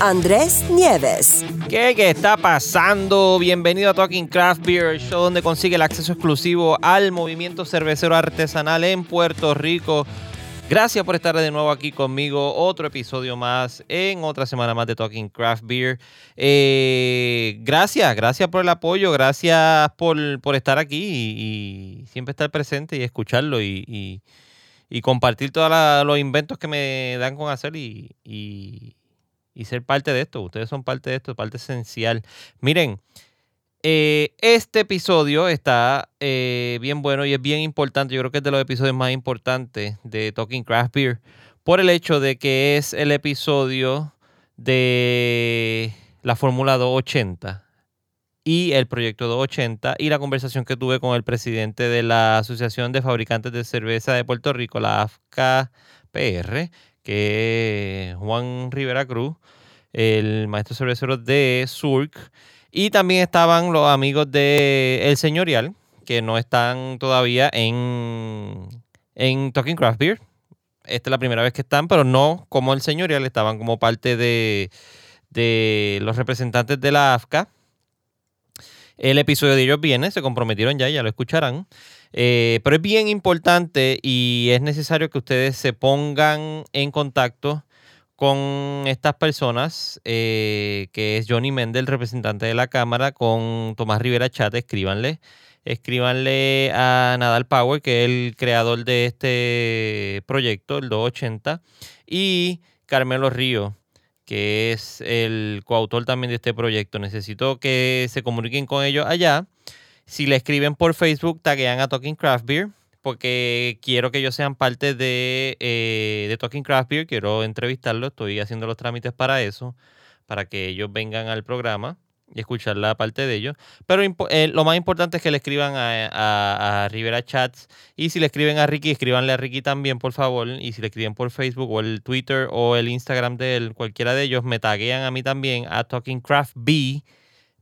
Andrés Nieves. ¿Qué, ¿Qué está pasando? Bienvenido a Talking Craft Beer, show donde consigue el acceso exclusivo al movimiento cervecero artesanal en Puerto Rico. Gracias por estar de nuevo aquí conmigo. Otro episodio más en otra semana más de Talking Craft Beer. Eh, gracias, gracias por el apoyo, gracias por, por estar aquí y, siempre estar presente y escucharlo y, y compartir todos los inventos que me dan con hacer y, y ser parte de esto. Ustedes son parte de esto, parte esencial. Miren, eh, este episodio está eh, bien bueno y es bien importante. Yo creo que es de los episodios más importantes de Talking Craft Beer por el hecho de que es el episodio de la Fórmula 280 y el proyecto 280 y la conversación que tuve con el presidente de la Asociación de Fabricantes de Cerveza de Puerto Rico, la AFCA-PR, que es Juan Rivera Cruz, el maestro cervecero de Surk. Y también estaban los amigos de El Señorial, que no están todavía en, en Talking Craft Beer. Esta es la primera vez que están, pero no como El Señorial, estaban como parte de, de los representantes de la AFCA. El episodio de ellos viene, se comprometieron ya, ya lo escucharán. Eh, pero es bien importante y es necesario que ustedes se pongan en contacto con estas personas, eh, que es Johnny Mendel, representante de la Cámara, con Tomás Rivera Chat, escríbanle. Escríbanle a Nadal Power, que es el creador de este proyecto, el 280, y Carmelo Río, que es el coautor también de este proyecto. Necesito que se comuniquen con ellos allá si le escriben por Facebook, taguean a Talking Craft Beer, porque quiero que ellos sean parte de, eh, de Talking Craft Beer. Quiero entrevistarlos, estoy haciendo los trámites para eso, para que ellos vengan al programa y escuchar la parte de ellos. Pero eh, lo más importante es que le escriban a, a, Rivera Chats. Y si le escriben a Ricky, escríbanle a Ricky también, por favor. Y si le escriben por Facebook o el Twitter o el Instagram de él, cualquiera de ellos, me taguean a mí también a Talking Craft B,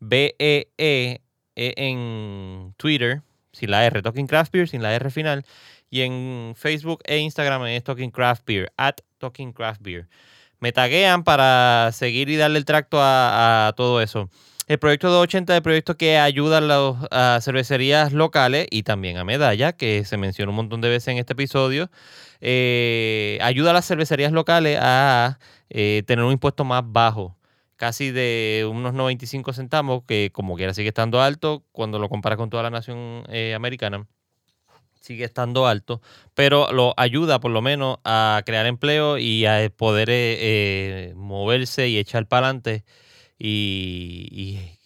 B-E-E e en Twitter, sin la R, Talking Craft Beer, sin la R final. Y en Facebook e Instagram es Talking Craft Beer, at Talking Craft Beer. Me taguean para seguir y darle el tracto a, todo eso. El proyecto 280 es el proyecto que ayuda a las cervecerías locales y también a Medalla, que se menciona un montón de veces en este episodio. Eh, ayuda a las cervecerías locales a eh, tener un impuesto más bajo casi de unos 95 centavos, que como quiera sigue estando alto cuando lo comparas con toda la nación eh, americana. Sigue estando alto, pero lo ayuda por lo menos a crear empleo y a poder eh, eh, moverse y echar para adelante y, y,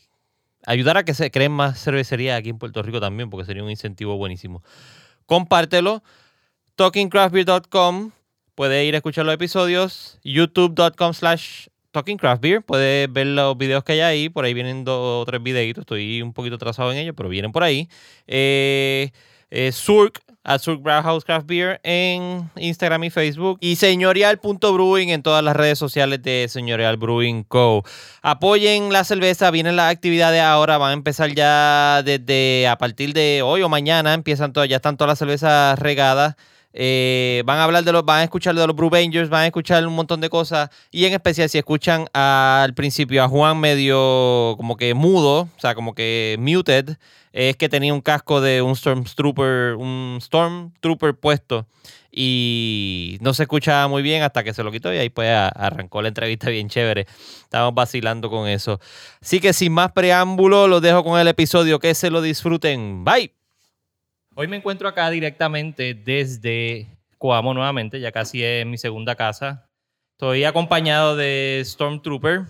ayudar a que se creen más cervecerías aquí en Puerto Rico también, porque sería un incentivo buenísimo. Compártelo. TalkingCraftBeer.com. Puede ir a escuchar los episodios. YouTube.com slash Talking Craft Beer. Puedes ver los videos que hay ahí. Por ahí vienen dos o tres videitos. Estoy un poquito atrasado en ellos, pero vienen por ahí. Eh, eh, Surk, a Surk Craft Beer en Instagram y Facebook. Y señorial.brewing en todas las redes sociales de Señorial Brewing Co. Apoyen la cerveza. Vienen las actividades ahora. Van a empezar ya desde a partir de hoy o mañana. Empiezan todas, ya están todas las cervezas regadas. Eh, van a hablar de los, van a escuchar de los Brew Rangers, van a escuchar un montón de cosas. Y en especial, si escuchan al principio a Juan medio como que mudo, o sea, como que muted, es que tenía un casco de un Stormtrooper, un Stormtrooper puesto. Y no se escuchaba muy bien hasta que se lo quitó y ahí pues arrancó la entrevista bien chévere. Estamos vacilando con eso. Así que sin más preámbulo, los dejo con el episodio. Que se lo disfruten. Bye. Hoy me encuentro acá directamente desde Coamo nuevamente, ya casi es mi segunda casa. Estoy acompañado de Stormtrooper,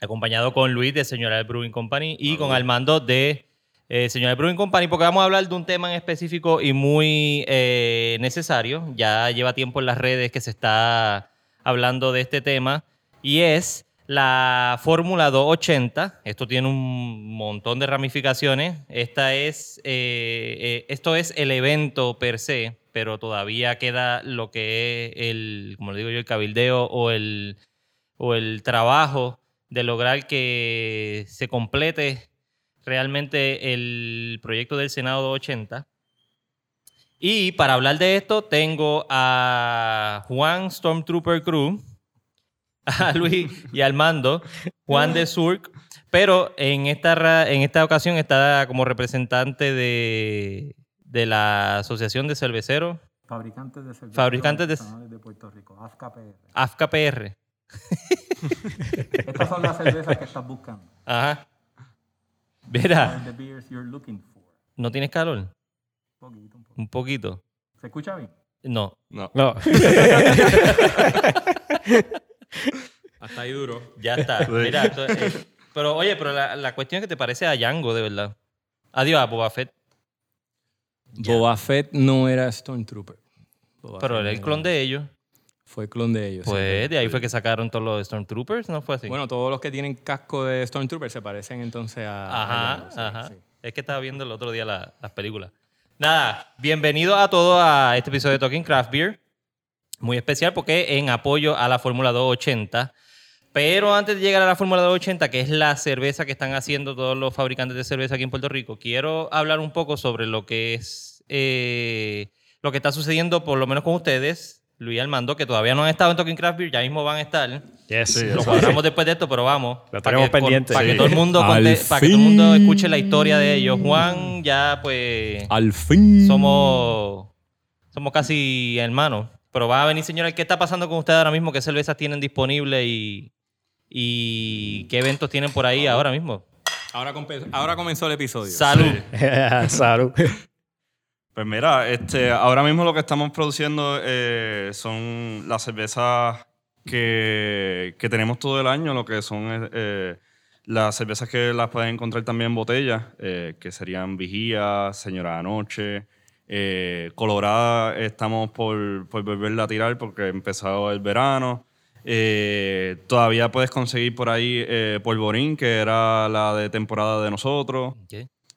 acompañado con Luis de Señora Brewing Company y con Armando de eh, Señora Brewing Company, porque vamos a hablar de un tema en específico y muy eh, necesario. Ya lleva tiempo en las redes que se está hablando de este tema y es la Fórmula 280. Esto tiene un montón de ramificaciones. Esta es, eh, eh, esto es el evento per se, pero todavía queda lo que es el, como le digo yo, el cabildeo o el, o el trabajo de lograr que se complete realmente el proyecto del Senado 280. Y para hablar de esto tengo a Juan Stormtrooper Cruz, a Luis y al mando, Juan de Surk, pero en esta, en esta ocasión está como representante de, de la Asociación de Cerveceros. Fabricantes de cerveza Fabricantes de- de Puerto Rico, AFCAPR. AFCAPR. Estas son las cervezas que estás buscando. Ajá. Mira, Are the beers you're looking for. ¿no tienes calor? Un poquito, un poquito. Un poquito. ¿Se escucha bien? No. No, No. hasta ahí duro. Ya está. Mira, esto- eh, pero oye, pero la, la cuestión es que te parece a Django, de verdad. Adiós a Boba Fett. Boba Fett no era Stormtrooper. Boba Pero Fett era el no clon de ellos. Fue clon de ellos. sí, Pues de ahí fue que sacaron todos los Stormtroopers, ¿no fue así? Bueno, todos los que tienen casco de Stormtrooper se parecen entonces a. a Ajá, Django, sí, ajá. sí. Es que estaba viendo el otro día la- las películas. Nada, bienvenido a todos a este episodio de Talking Craft Beer. Muy especial porque en apoyo a la Fórmula 280. Pero antes de llegar a la Fórmula 280, que es la cerveza que están haciendo todos los fabricantes de cerveza aquí en Puerto Rico, quiero hablar un poco sobre lo que es eh, lo que está sucediendo, por lo menos con ustedes, Luis Armando, que todavía no han estado en Talking Craft Beer, ya mismo van a estar. Yes. Lo cuadramos después de esto, pero vamos. Lo para tenemos que, con- pendiente. Para que Sí. todo el mundo conte- para que todo el mundo escuche la historia de ellos. Juan, ya pues Al fin. somos, somos casi hermanos. Pero va a venir, señora, ¿qué está pasando con ustedes ahora mismo? ¿Qué cervezas tienen disponibles y, y qué eventos tienen por ahí ahora mismo? Ahora, ahora comenzó el episodio. Salud. Salud. Pues mira, este, ahora mismo lo que estamos produciendo eh, son las cervezas que, que tenemos todo el año, lo que son eh, las cervezas que las pueden encontrar también en botella, eh, que serían Vigía, Señora Anoche, eh, Colorada estamos por, por volverla a tirar porque ha empezado el verano. Eh, todavía puedes conseguir por ahí eh, Polvorín, que era la de temporada de nosotros.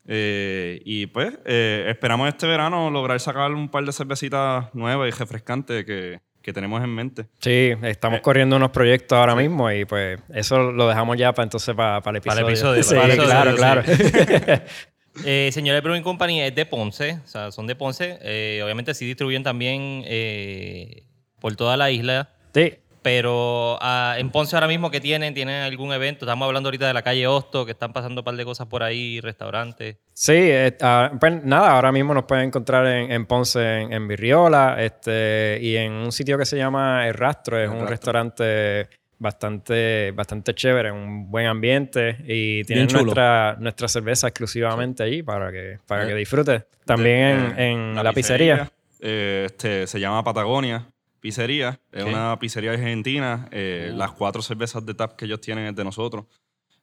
Eh, y pues eh, esperamos este verano lograr sacar un par de cervecitas nuevas y refrescantes que, que tenemos en mente. Sí, estamos corriendo unos proyectos ahora mismo y pues eso lo dejamos ya para entonces para, para el Para episodio. el episodio, Sí, para el episodio, claro, sí. claro. Eh, Señores Brewing Company es de Ponce, o sea, son de Ponce. Eh, obviamente sí distribuyen también eh, por toda la isla. sí. Pero ah, en Ponce ahora mismo que tienen, tienen algún evento. Estamos hablando ahorita de la calle Hosto, que están pasando un par de cosas por ahí, restaurantes. Sí, eh, ah, pues nada, ahora mismo nos pueden encontrar en, en Ponce, en, en Virriola, este, y en un sitio que se llama El Rastro, es un Rastro. restaurante bastante, bastante chévere, un buen ambiente, y tienen nuestra, nuestra cerveza exclusivamente allí para que, para que Eh, disfrutes. También De- en, en la, pizzería. eh, este, se llama Patagonia Pizzería. Es una pizzería argentina. Eh, Uh. Las cuatro cervezas de tap que ellos tienen es de nosotros.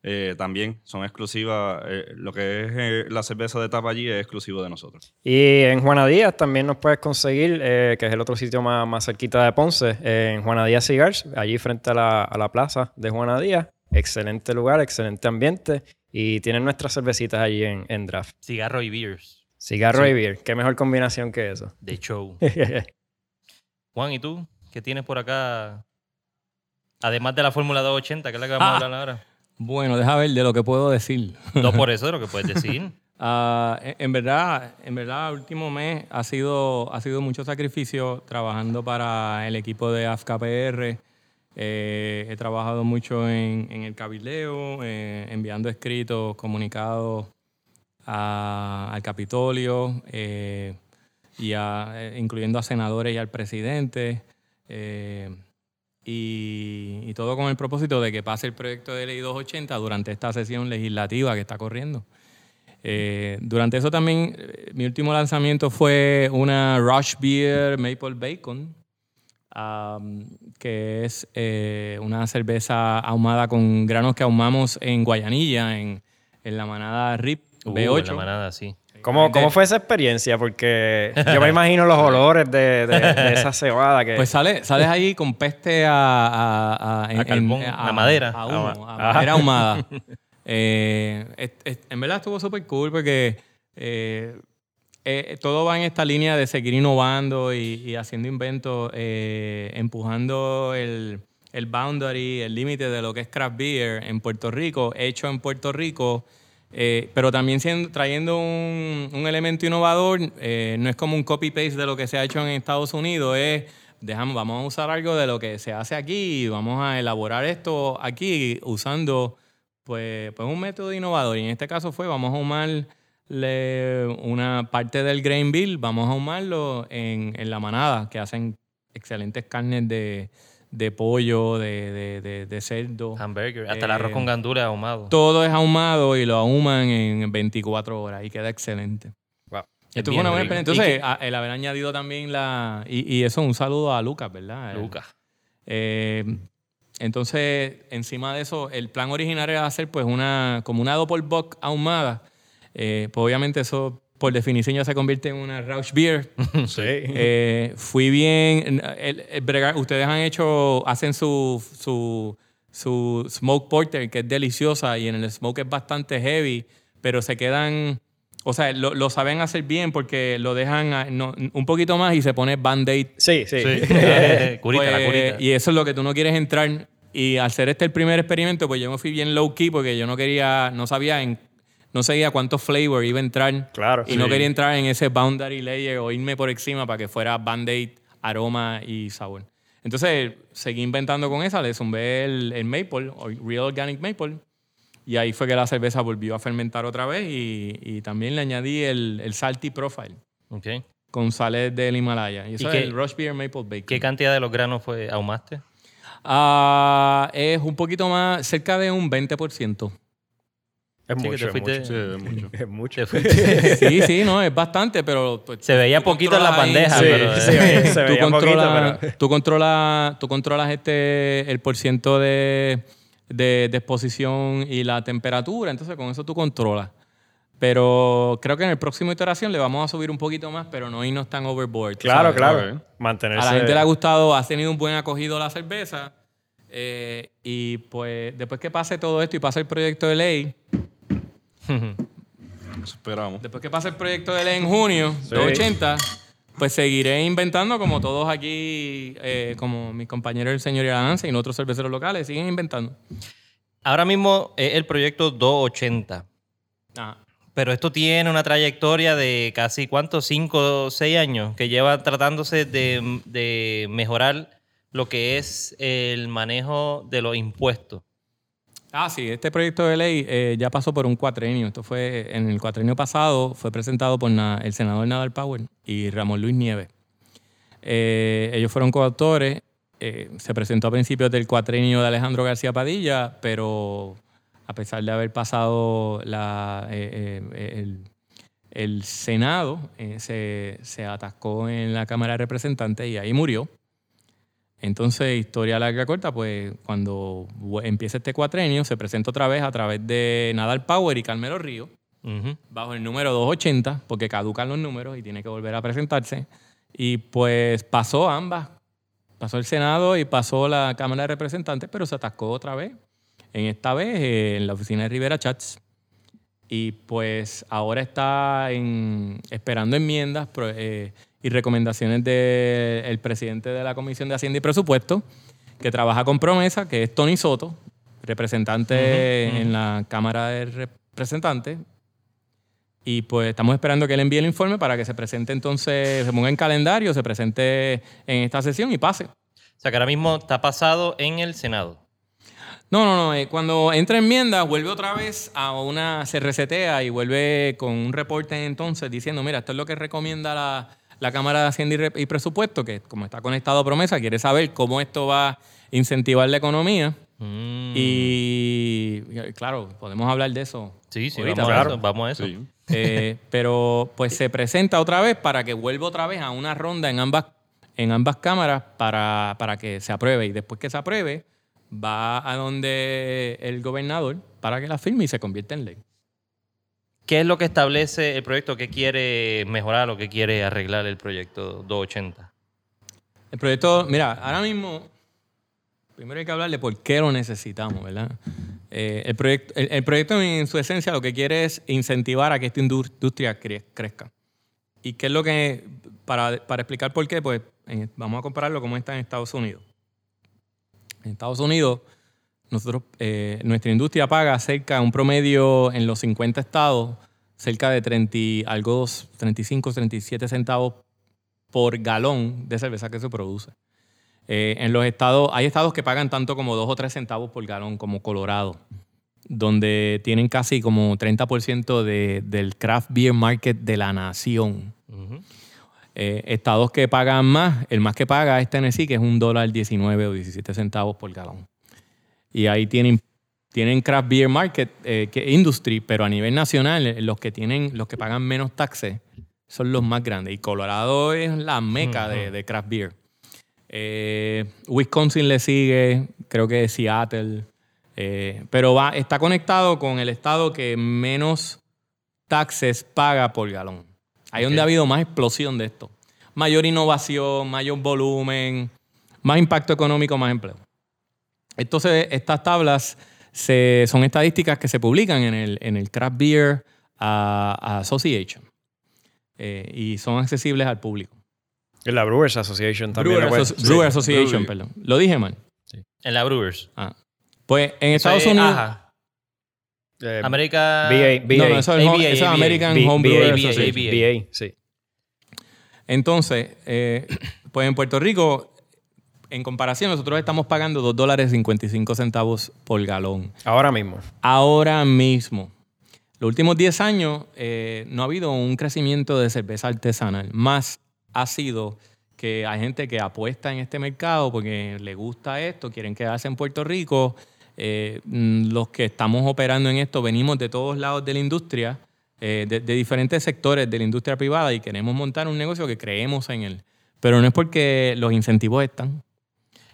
Eh, también son exclusivas. eh, lo que es eh, la cerveza de tap allí es exclusivo de nosotros. Y en Juana Díaz también nos puedes conseguir, eh, que es el otro sitio más, más cerquita de Ponce, en Juana Díaz Cigars, allí frente a la, a la plaza de Juana Díaz. Excelente lugar, excelente ambiente. Y tienen nuestras cervecitas allí en, en draft. Cigarro y beers. Cigarro y beer, qué mejor combinación que eso. De show. Juan, ¿y tú? ¿Qué tienes por acá? Además de la Fórmula 280, que es la que vamos a Ah. hablar ahora. Bueno, deja ver de lo que puedo decir. No por eso de lo que puedes decir. En, en verdad, en verdad, el último mes ha sido, ha sido mucho sacrificio trabajando para el equipo de AFKPR. Eh, he trabajado mucho en, en el cabildeo, eh, enviando escritos, comunicados a- al Capitolio, eh, y a- eh, incluyendo a senadores y al presidente. eh, y, y todo con el propósito de que pase el proyecto de ley 280 durante esta sesión legislativa que está corriendo. Eh, durante eso también, eh, mi último lanzamiento fue una Rush Beer Maple Bacon, am, que es eh, una cerveza ahumada con granos que ahumamos en Guayanilla, en, en la manada RIP Uh, B8. en la manada, sí. ¿Cómo, ¿Cómo fue esa experiencia? Porque yo me imagino los olores de, de- de esa cebada que... Pues sale, sales ahí con peste a, a, a, en- carbón, en- a madera. A, humo, Ah, a madera ahumada. Eh, es- es- en verdad estuvo súper cool porque eh, eh, todo va en esta línea de seguir innovando y, y haciendo inventos, eh, empujando el, el boundary, el límite de lo que es craft beer en Puerto Rico, hecho en Puerto Rico. Eh, pero también trayendo un, elemento innovador, eh, no es como un copy-paste de lo que se ha hecho en Estados Unidos, es, dejamos, vamos a usar algo de lo que se hace aquí y vamos a elaborar esto aquí usando pues, pues un método innovador. Y en este caso fue, vamos a ahumarle una parte del grain bill, vamos a ahumarlo en, en la manada, que hacen excelentes carnes de, de pollo, de, de, de- de cerdo. Hamburger, hasta el arroz Eh, con gandules ahumado. Todo es ahumado y lo ahuman en 24 horas y queda excelente. Wow. Esto fue una buena rico. experiencia. ¿Y Entonces, a- el haber añadido también la... Y, y eso, un saludo a Lucas, ¿verdad? Lucas. eh, entonces, encima de eso, el plan original era hacer pues una, como una doppelbock ahumada. Eh, pues obviamente eso, por definición, ya se convierte en una Rausch Beer. Sí. Eh, fui bien. el- el bregar- ustedes han hecho, hacen su, su, su smoke porter, que es deliciosa, y en el smoke es bastante heavy, pero se quedan. O sea, lo, lo saben hacer bien porque lo dejan a- no, un poquito más y se pone band-aid sí, sí. curita, la pues, curita. Y eso es lo que tú no quieres entrar. Y al ser este el primer experimento, pues yo me fui bien low key porque yo no quería, no sabía, en, no sabía cuánto flavor iba a entrar. Claro, Y no quería entrar en ese boundary layer o irme por encima para que fuera band-aid, aroma y sabor. Entonces seguí inventando con esa, le zumbé el, el maple, real organic maple. Y ahí fue que la cerveza volvió a fermentar otra vez y, y también le añadí el, el salty profile Ok. con sales del Himalaya. Y eso ¿Y es qué- el Rush Beer Maple Bacon. ¿Qué cantidad de los granos fue ahumaste? Ah, es un poquito más, cerca de un 20%. Es Sí, que mucho, te es fuiste- mucho. Sí, es mucho. Es mucho. Te fuiste- Sí, sí, no, es bastante, pero... pues, Se veía tú poquito en la bandeja, Sí, pero... sí, se tú, veía poquito, controlas, pero... tú controlas, tú controlas este, el porciento de, de, de exposición y la temperatura, entonces con eso tú controlas. Pero creo que en el próximo iteración le vamos a subir un poquito más, pero no irnos tan overboard. tú Claro, sabes. claro. Ok. Mantenerse... A la gente le ha gustado, ha tenido un buen acogido la cerveza. eh, y pues después que pase todo esto y pase el proyecto de ley, Eso esperamos. después que pase el proyecto de ley en junio, Sí. 280, pues seguiré inventando como todos aquí, eh, como mis compañeros el señor Iranza y otros cerveceros locales, siguen inventando. Ahora mismo es el proyecto 280. Ajá. Pero esto tiene una trayectoria de casi, ¿cuántos? ¿Cinco o seis años? Que lleva tratándose de, de mejorar lo que es el manejo de los impuestos. Ah, sí, este proyecto de ley eh, ya pasó por un cuatrenio. Esto fue en el cuatrenio pasado, fue presentado por el senador Nadal Power y Ramón Luis Nieves. Eh, ellos fueron coautores. eh, se presentó a principios del cuatrenio de Alejandro García Padilla, pero a pesar de haber pasado el, Senado, se, se atascó en la Cámara de Representantes y ahí murió. Entonces, historia larga corta, pues cuando empieza este cuatrenio, se presenta otra vez a través de Nadal Power y Carmelo Río, bajo el número 280, porque caducan los números y tiene que volver a presentarse. Y pues pasó ambas. Pasó el Senado y pasó la Cámara de Representantes, pero se atascó otra vez. En esta vez eh, en la oficina de Rivera Chats. Y pues ahora está en- esperando enmiendas pro- eh, y recomendaciones del presidente de la Comisión de Hacienda y Presupuesto, que trabaja con promesa, que es Tony Soto, representante en la Cámara de Representantes. Y pues estamos esperando que él envíe el informe para que se presente entonces, se ponga en calendario, se presente en esta sesión y pase. O sea que ahora mismo está pasado en el Senado. No, no, no. eh, cuando entra enmienda, vuelve otra vez a una. Se resetea y vuelve con un reporte entonces diciendo: Mira, esto es lo que recomienda la, la Cámara de Hacienda y, Re- y Presupuesto, que como está conectado a promesa, quiere saber cómo esto va a incentivar la economía. Mm. Y claro, podemos hablar de eso. Sí, sí, ahorita, vamos, claro. a eso, vamos a eso. Sí. Eh, pero pues se presenta otra vez para que vuelva otra vez a una ronda en ambas, en ambas cámaras para, para que se apruebe. Y después que se apruebe, va a donde el gobernador para que la firme y se convierta en ley. ¿Qué es lo que establece el proyecto? ¿Qué quiere mejorar o qué quiere arreglar el proyecto 280? El proyecto, mira, ahora mismo, primero hay que hablar de por qué lo necesitamos, ¿verdad? Eh, el, proyecto, el, proyecto en su esencia lo que quiere es incentivar a que esta indu- industria cre- crezca. ¿Y qué es lo que, para, para explicar por qué, pues vamos a compararlo como está en Estados Unidos. En Estados Unidos, nosotros, eh, nuestra industria paga cerca, un promedio en los 50 estados, cerca de 30, y algo, 35, 37 centavos por galón de cerveza que se produce. Eh, en los estados, hay estados que pagan tanto como 2 o 3 centavos por galón, como Colorado, donde tienen casi como 30% de, del craft beer market de la nación. Eh, estados que pagan más, el más que paga es Tennessee, que es un dólar 19 o 17 centavos por galón. Y ahí tienen, tienen craft beer market, eh, que industry, pero a nivel nacional, eh, los que tienen, los que pagan menos taxes son los más grandes. Y Colorado es la meca de, de craft beer. Eh, Wisconsin le sigue, creo que Seattle. eh, pero va, está conectado con el estado que menos taxes paga por galón. Ahí es donde ha habido más explosión de esto. Mayor innovación, mayor volumen, más impacto económico, más empleo. Entonces, estas tablas se- son estadísticas que se publican en el, en el Craft Beer Association eh, y son accesibles al público. Y la Brewers Association también. Brewer, lo puede- Asso- Brewer sí. Association, Brewery. perdón. Lo dije mal. En la Brewers. Ah. Pues en Eso Estados es Unidos... AHA. Eh, América. BA, BA. No, no, eso es, ABA, eso es. American B- Home BA, Brewer BA, Association. Sí. Entonces, eh, pues en Puerto Rico, en comparación, nosotros estamos pagando 2 dólares 55 centavos por galón. Ahora mismo. Ahora mismo. Los últimos 10 años eh, no ha habido un crecimiento de cerveza artesanal. Más ha sido que hay gente que apuesta en este mercado porque le gusta esto, quieren quedarse en Puerto Rico. Eh, mm, los que estamos operando en esto venimos de todos lados de la industria, eh, de, de diferentes sectores de la industria privada y queremos montar un negocio que creemos en él. Pero no es porque los incentivos están.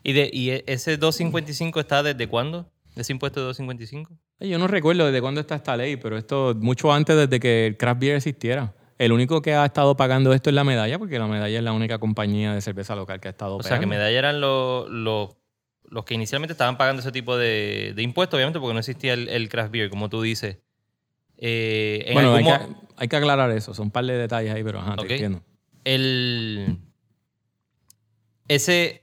¿Y, de, ¿Y e- ese 255 está desde cuándo? ¿Ese impuesto de 255? Eh, Yo no recuerdo desde cuándo está esta ley, pero esto mucho antes desde que el craft beer existiera. El único que ha estado pagando esto es la medalla, porque la medalla es la única compañía de cerveza local que ha estado O sea, que. Medalla eran los, los, los que inicialmente estaban pagando ese tipo de, de impuestos, obviamente, porque no existía el, el craft beer, como tú dices. Eh, en Bueno, hay que, hay que aclarar eso. Son un par de detalles ahí, pero ajá, te Ok. entiendo. el, ese,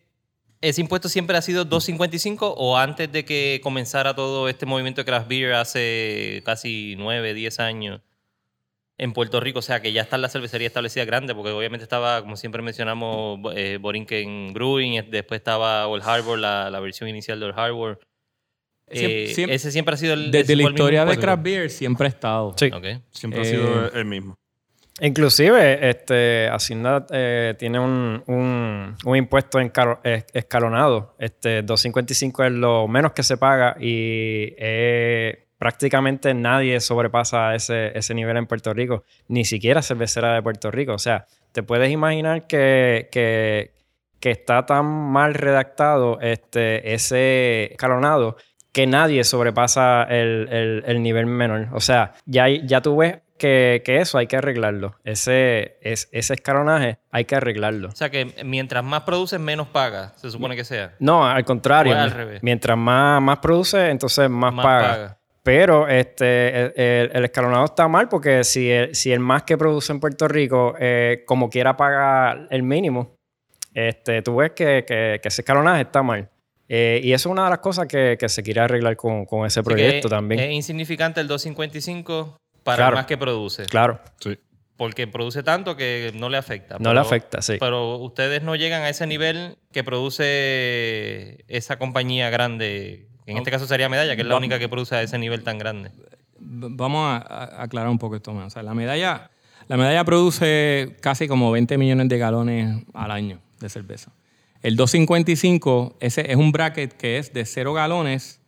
¿Ese impuesto siempre ha sido 2.55 o antes de que comenzara todo este movimiento de craft beer hace casi 9, 10 años en Puerto Rico? O sea, que ya está la cervecería establecida grande, porque obviamente estaba, como siempre mencionamos, eh, Borinquen Brewing, eh, después estaba Old Harbor, la, la versión inicial de Old Harbor. Eh, ese siempre ha sido el... Desde la historia de craft beer siempre ha estado. Sí. Siempre Eh, ha sido el mismo. Inclusive, este, Hacienda eh, tiene un, un, un impuesto escalonado. Este, 255 es lo menos que se paga y eh, prácticamente nadie sobrepasa ese, ese nivel en Puerto Rico, ni siquiera cervecera de Puerto Rico. O sea, te puedes imaginar que, que, que está tan mal redactado este, ese escalonado que nadie sobrepasa el, el- el nivel menor. O sea, ya, ya tú ves que, que eso hay que arreglarlo. Ese, es, ese escalonaje hay que arreglarlo. O sea, que mientras más produces, menos pagas, se supone que sea. No, al contrario. Al revés. Mientras más, más produce, entonces más, Más paga. paga. Pero este, el, el- el escalonado está mal porque si el, si el más que produce en Puerto Rico, eh, como quiera pagar el mínimo, este, tú ves que, que- que ese escalonaje está mal. Eh, y eso es una de las cosas que, que se quiere arreglar con, con ese Así que proyecto también. Es insignificante el 255 para Claro. más que produce. claro, Sí. Porque produce tanto que no le afecta. no le afecta, sí. Pero ustedes no llegan a ese nivel que produce esa compañía grande. En este caso sería Medalla, que es la única que produce a ese nivel tan grande. Vamos a, a aclarar un poco esto más. O sea, la medalla, la medalla produce casi como 20 millones de galones al año de cerveza. El 255 ese es un bracket que es de 0 galones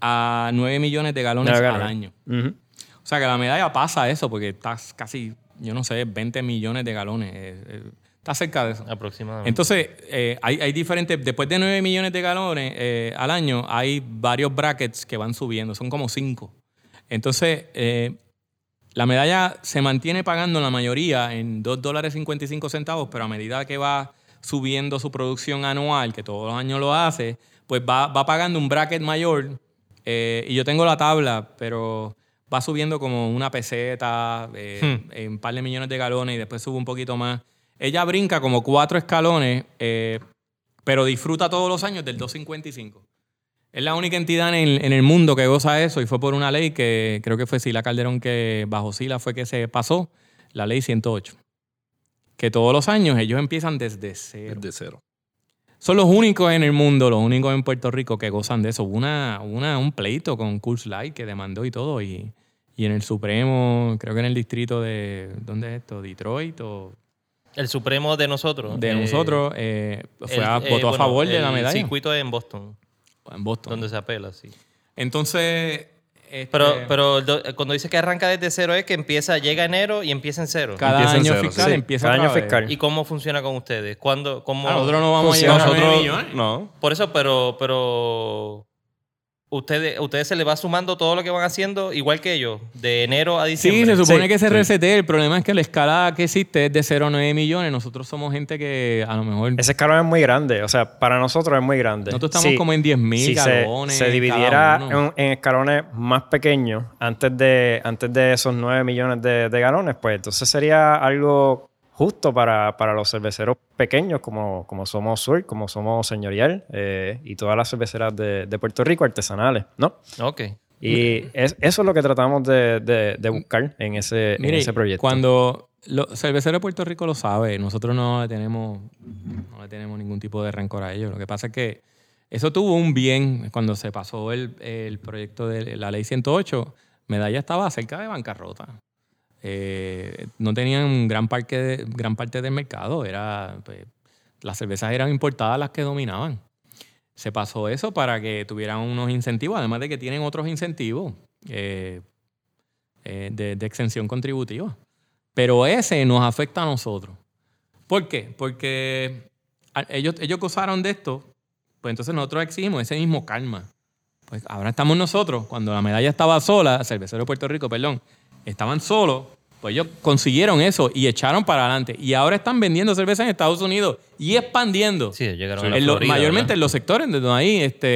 a 9 millones de galones al año. Ujú. O sea que la medalla pasa eso porque está casi, yo no sé, 20 millones de galones. eh, eh, Está cerca de eso. Aproximadamente. Entonces, eh, hay, hay diferentes, después de 9 millones de galones al año, hay varios brackets que van subiendo, son como 5. Entonces, la medalla se mantiene pagando la mayoría en 2 dólares 55 centavos, pero a medida que va subiendo su producción anual, que todos los años lo hace, pues va, va pagando un bracket mayor. Eh, y yo tengo la tabla, pero va subiendo como una peseta, eh, en un par de millones de galones y después sube un poquito más. Ella brinca como cuatro escalones, eh, pero disfruta todos los años del 255. Es la única entidad en, en el mundo que goza eso y fue por una ley que creo que fue Sila Calderón que bajo Sila fue que se pasó, la ley 108. Que todos los años ellos empiezan desde cero. De cero. Son los únicos en el mundo, los únicos en Puerto Rico que gozan de eso. Una, un pleito con Curse Light que demandó y todo. Y, y en el Supremo, creo que en el distrito de. ¿Dónde es esto? ¿Detroit? O El Supremo de nosotros. de eh, nosotros, eh, fue el- a- eh, votó a favor de la el medalla. circuito en Boston, En Boston. donde se apela, sí. Entonces. este, Pero, pero el do- cuando dice que arranca desde cero es que empieza, llega enero y empieza en cero. cada empieza año cero, fiscal sí. empieza Cada otra año vez. fiscal. ¿Y cómo funciona con ustedes? ¿Cuándo, cómo, Ah, nosotros no vamos Funciona. a llegar a 9 Nosotros, millones. no. Por eso, pero, pero ustedes, ustedes se les va sumando todo lo que van haciendo igual que ellos, de enero a Sí, diciembre. se supone Sí, que se sí. resete. El problema es que la escala que existe es de 0 a 9 millones. Nosotros somos gente que a lo mejor. Ese escalón es muy grande, o sea, para nosotros es muy grande. Nosotros estamos como en 10.000 si se- galones Se, dividiera en escalones más pequeños antes de, antes de esos 9 millones de, de galones, pues entonces sería algo justo para, para los cerveceros pequeños como, como somos Sur, como somos Señorial eh, y todas las cerveceras de, de Puerto Rico artesanales, ¿no? Ok. Y es- eso es lo que tratamos de, de- de buscar en ese, en ese proyecto. cuando los cerveceros de Puerto Rico lo sabe, nosotros no le tenemos no le tenemos ningún tipo de rencor a ellos. Lo que pasa es que eso tuvo un bien cuando se pasó el, el proyecto de la ley 108. Medalla estaba cerca de bancarrota. Eh, no tenían gran gran parte del mercado. Era, pues, las cervezas eran importadas las que dominaban. Se pasó eso para que tuvieran unos incentivos, además de que tienen otros incentivos eh, eh, de, de exención contributiva. Pero ese nos afecta a nosotros. ¿Por qué? Porque ellos, ellos gozaron de esto, pues entonces nosotros exigimos ese mismo karma. Pues ahora estamos nosotros, cuando la medalla estaba sola, Cervecero de Puerto Rico, perdón, estaban solos, pues ellos consiguieron eso y echaron para adelante. Y ahora están vendiendo cerveza en Estados Unidos y expandiendo. Sí, llegaron a la En lo- Florida, mayormente ¿verdad? en los sectores donde hay este,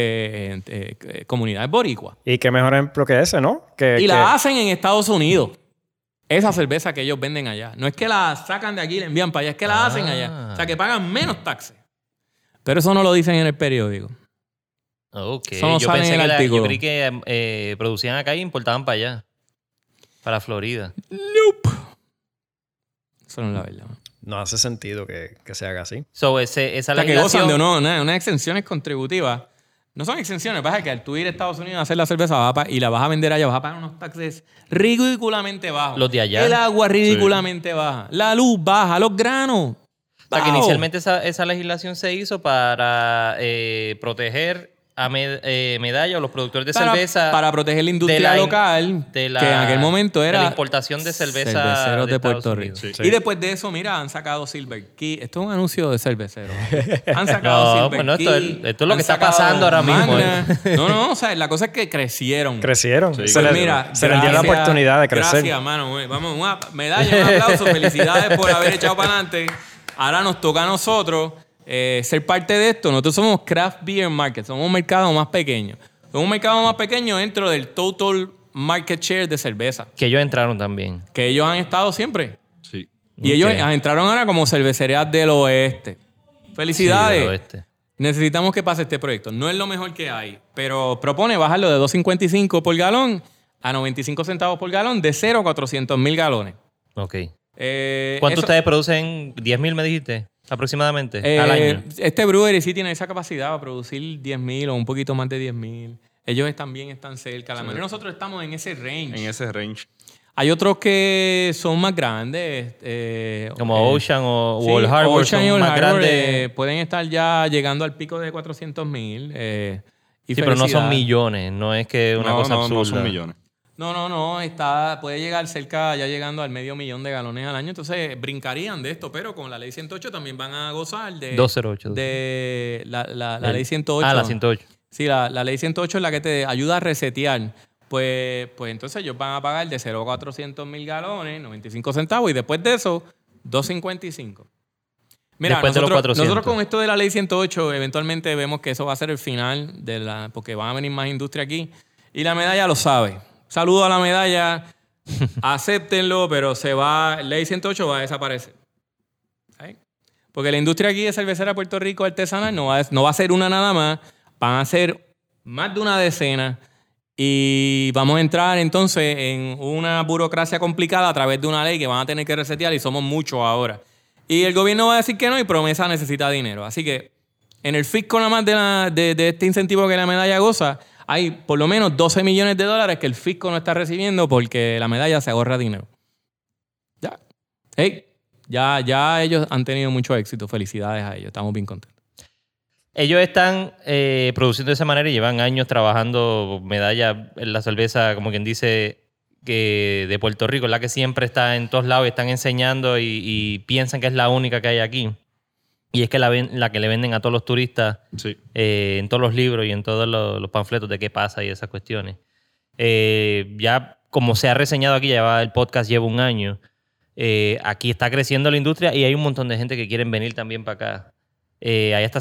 eh, eh, comunidades boricuas. Y qué mejor ejemplo que ese, ¿no? Que, Y que- la hacen en Estados Unidos. Esa cerveza que ellos venden allá. No es que la sacan de aquí y la envían para allá, es que la hacen allá. O sea, que pagan menos taxes. Pero eso no lo dicen en el periódico. Ok. Eso no yo sale en pensé el que la- artículo. yo creí que eh, producían acá y importaban para allá. Para Florida. Nope. Eso no es la verdad. no hace sentido que, que se haga así. So, ese, esa O sea, que legislación... gozan de uno- una- unas exenciones contributivas. No son exenciones, pasa que al tú ir a Estados Unidos a hacer la cerveza vas a y la vas a vender allá, vas a pagar unos taxes ridículamente bajos. Los de allá. El agua ridículamente baja. La luz baja, los granos. O sea, que inicialmente esa, esa legislación se hizo para eh, proteger a med- eh, medalla o los productores de para, cerveza para proteger la industria de la local, de la- que en aquel momento de era la importación de cerveza cerveceros de de, Puerto Unidos. Rico. Sí. Y después de eso, mira, han sacado Silver Key. Esto es un anuncio de cervecero. Han sacado No, Silver bueno, esto Key, es- esto es lo que está pasando ahora mismo, Magna. No, no, o sea, la cosa es que crecieron. Crecieron. Sí, se Pues les, mira, se les dio la oportunidad de crecer. Gracias, mano. Vamos, una medalla, un aplauso. Felicidades por haber echado para adelante. Ahora nos toca a nosotros eh, ser parte de esto. Nosotros somos Craft Beer Market. Somos un mercado más pequeño. Somos un mercado más pequeño dentro del total market share de cerveza. Que ellos entraron también. Que ellos han estado siempre. Sí. Y ellos entraron ahora como cervecerías del oeste. Felicidades. Sí, del oeste. Necesitamos que pase este proyecto. No es lo mejor que hay, pero propone bajarlo de 2.55 por galón a 95 centavos por galón de 0 a 400 mil galones. Ok. Eh, ¿Cuánto eso- ustedes producen? ¿10 mil me dijiste? Aproximadamente. eh, al año. Este brewery sí tiene esa capacidad para producir 10 mil o un poquito más de 10 mil. Ellos también están cerca. La mayoría de nosotros estamos en ese range. En ese range. Hay otros que son más grandes. eh, Como eh, Ocean o Sí, Old Harbor Ocean son y más Harbor, grandes. eh, pueden estar ya llegando al pico de 400 mil. eh, y sí, pero no son millones. No es que una no, cosa no, absurda. no son millones. No, no, no, está, puede llegar cerca, ya llegando al medio millón de galones al año, entonces brincarían de esto, pero con la ley 108 también van a gozar de... 208. De la, la- ley 108. Ah, la 108. Sí, la, la ley 108 es la que te ayuda a resetear. pues, pues entonces ellos van a pagar de 0 a 400 mil galones, 95 centavos, y después de eso, 2.55. Mira, Después de los nosotros, 400. nosotros con esto de la ley 108, eventualmente vemos que eso va a ser el final, de la, porque van a venir más industria aquí. Y la medalla lo sabe. Saludo a la medalla, acéptenlo, pero se va, ley 108 va a desaparecer. Porque la industria aquí de cervecera Puerto Rico artesanal no va, a, no va a ser una nada más, van a ser más de una decena. Y vamos a entrar entonces en una burocracia complicada a través de una ley que van a tener que resetear y somos muchos ahora. Y el gobierno va a decir que no y promesa necesita dinero. Así que en el fisco nada más de, de- de este incentivo que la medalla goza, hay por lo menos 12 millones de dólares que el fisco no está recibiendo porque la medalla se ahorra dinero. Ya. Hey, ya, ya ellos han tenido mucho éxito. Felicidades a ellos. Estamos bien contentos. Ellos están eh, produciendo de esa manera y llevan años trabajando medalla en la cerveza, como quien dice, que de Puerto Rico, la que siempre está en todos lados y están enseñando y piensan que es la única que hay aquí. Y es que la, ven- la que le venden a todos los turistas Sí. eh, en todos los libros y en todos los, los panfletos de qué pasa y esas cuestiones. Eh, ya como se ha reseñado aquí, ya el podcast lleva un año, eh, aquí está creciendo la industria y hay un montón de gente que quieren venir también para acá. Eh, hay hasta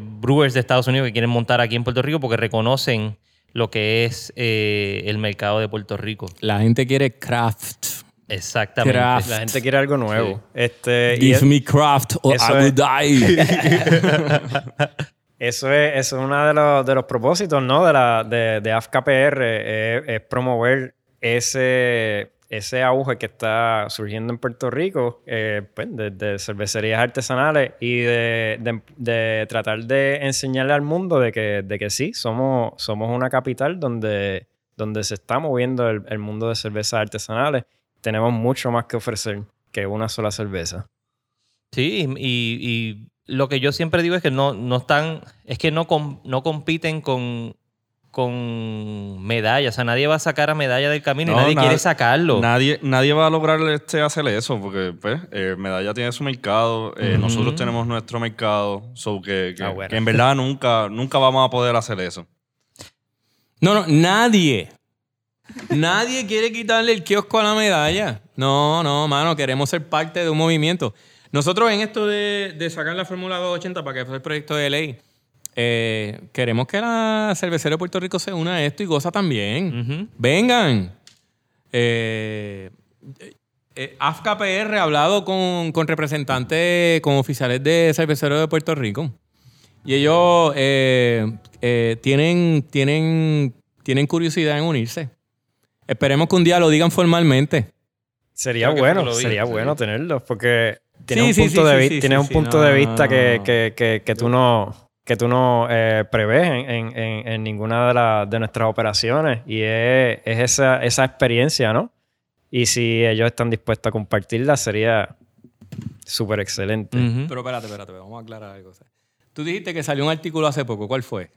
brewers de Estados Unidos que quieren montar aquí en Puerto Rico porque reconocen lo que es eh, el mercado de Puerto Rico. La gente quiere craft. Exactamente. Craft. La gente quiere algo nuevo. Este, y Give es- me craft or I will es- die. Eso es, eso es uno de los, de los propósitos, ¿no? De, la, de, de AFKPR, es, es promover ese, ese auge que está surgiendo en Puerto Rico, eh, pues, de, de cervecerías artesanales y de, de- de tratar de enseñarle al mundo de que, de que sí, somos, somos una capital donde, donde se está moviendo el, el mundo de cervezas artesanales. Tenemos mucho más que ofrecer que una sola cerveza. Sí, y, y lo que yo siempre digo es que no, no están, es que no, com- no compiten con, con medallas. O sea, nadie va a sacar a medalla del camino y nadie nadie- quiere sacarlo. Nadie, nadie va a lograr este, hacer eso porque pues, eh, Medalla tiene su mercado, eh, nosotros tenemos nuestro mercado, so que, que- Ah, bueno. que en verdad nunca, nunca vamos a poder hacer eso. No, no, nadie. Nadie quiere quitarle el kiosco a la medalla. No, no, mano, queremos ser parte de un movimiento. Nosotros en esto de, de sacar la Fórmula 280 para que sea el proyecto de ley, eh, queremos que la cervecera de Puerto Rico se una a esto y goza también. Vengan. Eh, eh, AFCA PR ha hablado con, con representantes, con oficiales de cerveceros de Puerto Rico. Y ellos eh, tienen, tienen, tienen curiosidad en unirse. Esperemos que un día lo digan formalmente. Sería Creo bueno, sería sí. bueno tenerlos porque tienes Sí, un sí, punto sí, de sí, vi- sí, tienes sí, un sí, punto no, de no, vista no, que, que- que- que tú no que tú no eh, prevés en, en- en- en ninguna de, las de nuestras operaciones y es, es esa, esa experiencia, ¿no? Y si ellos están dispuestos a compartirla sería súper excelente. Pero espérate, espérate, vamos a aclarar algo. Tú dijiste que salió un artículo hace poco. ¿Cuál fue?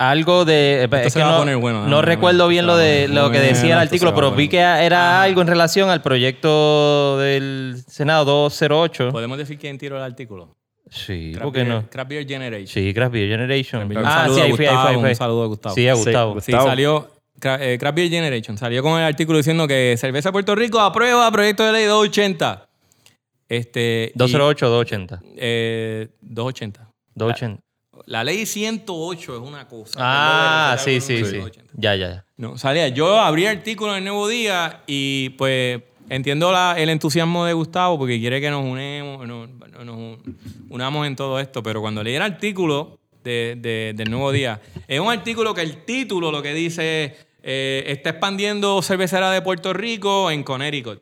Algo de. es se que va a no, poner bueno, no déjame ver, recuerdo bien lo de lo que decía el artículo, pero vi que era algo en relación al proyecto del Senado 208. ¿Podemos decir quién tiró el artículo? Sí, Craft ¿por qué Beer- no? Craft Beer Generation. Sí, Craft Beer Generation. Ah, sí, a ahí fue, ahí fue. Un saludo a Gustavo. Sí, a Gustavo. Sí, Gustavo. salió eh, Craft Beer Generation. Salió con el artículo diciendo que Cerveza Puerto Rico aprueba proyecto de ley 280. Este, y, 208, 280. eh, 280. 280. La ley 108 es una cosa. Ah, es sí, sí, sí. 280. Ya, ya, ya. No, salía. Yo abrí artículo en el Nuevo Día y pues entiendo la- el entusiasmo de Gustavo porque quiere que nos unemos, nos, nos unamos en todo esto, pero cuando leí el artículo de- de- del Nuevo Día, es un artículo que el título lo que dice eh, está expandiendo cervecera de Puerto Rico en Connecticut.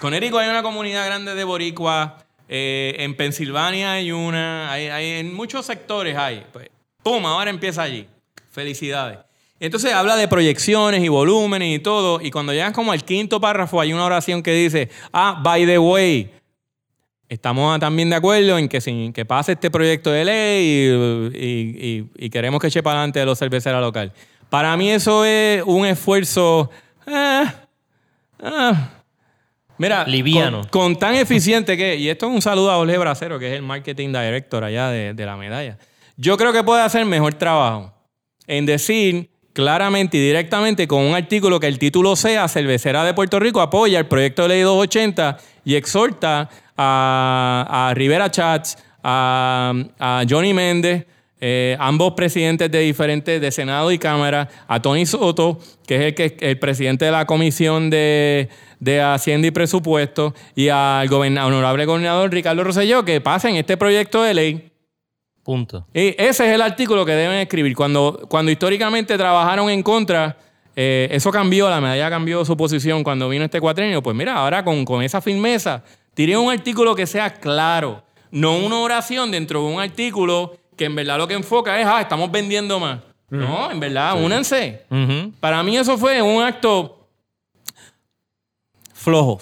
Connecticut hay una comunidad grande de boricua. Eh, en Pensilvania hay una. Hay, en muchos sectores hay. Pues. Ahora empieza allí. Felicidades. Entonces habla de proyecciones y volúmenes y todo. Y cuando llegan como al quinto párrafo, hay una oración que dice: Ah, by the way. Estamos también de acuerdo en que, sin, que pase este proyecto de ley y, queremos que eche para adelante de los cerveceras local. Para mí eso es un esfuerzo. ah, ah, Mira, Liviano. Con, con tan eficiente que, y esto es un saludo a Jorge Bracero, que es el marketing director allá de, de la medalla. Yo creo que puede hacer mejor trabajo en decir claramente y directamente con un artículo que el título sea Cervecera de Puerto Rico apoya el proyecto de ley 280 y exhorta a, a Rivera Chats, a, a Johnny Méndez, eh, ambos presidentes de diferentes, de Senado y Cámara, a Tony Soto, que es el, que, el presidente de la Comisión de, de Hacienda y Presupuesto, y al goberna- honorable gobernador Ricardo Rosselló, que pasen este proyecto de ley. Punto. Y ese es el artículo que deben escribir. Cuando, cuando históricamente trabajaron en contra, eh, eso cambió, la medalla cambió su posición cuando vino este cuatrenio. Pues mira, ahora con, con esa firmeza, tiré un artículo que sea claro, no una oración dentro de un artículo que en verdad lo que enfoca es, ah, estamos vendiendo más. No, en verdad, únanse. Ujú. Para mí eso fue un acto flojo.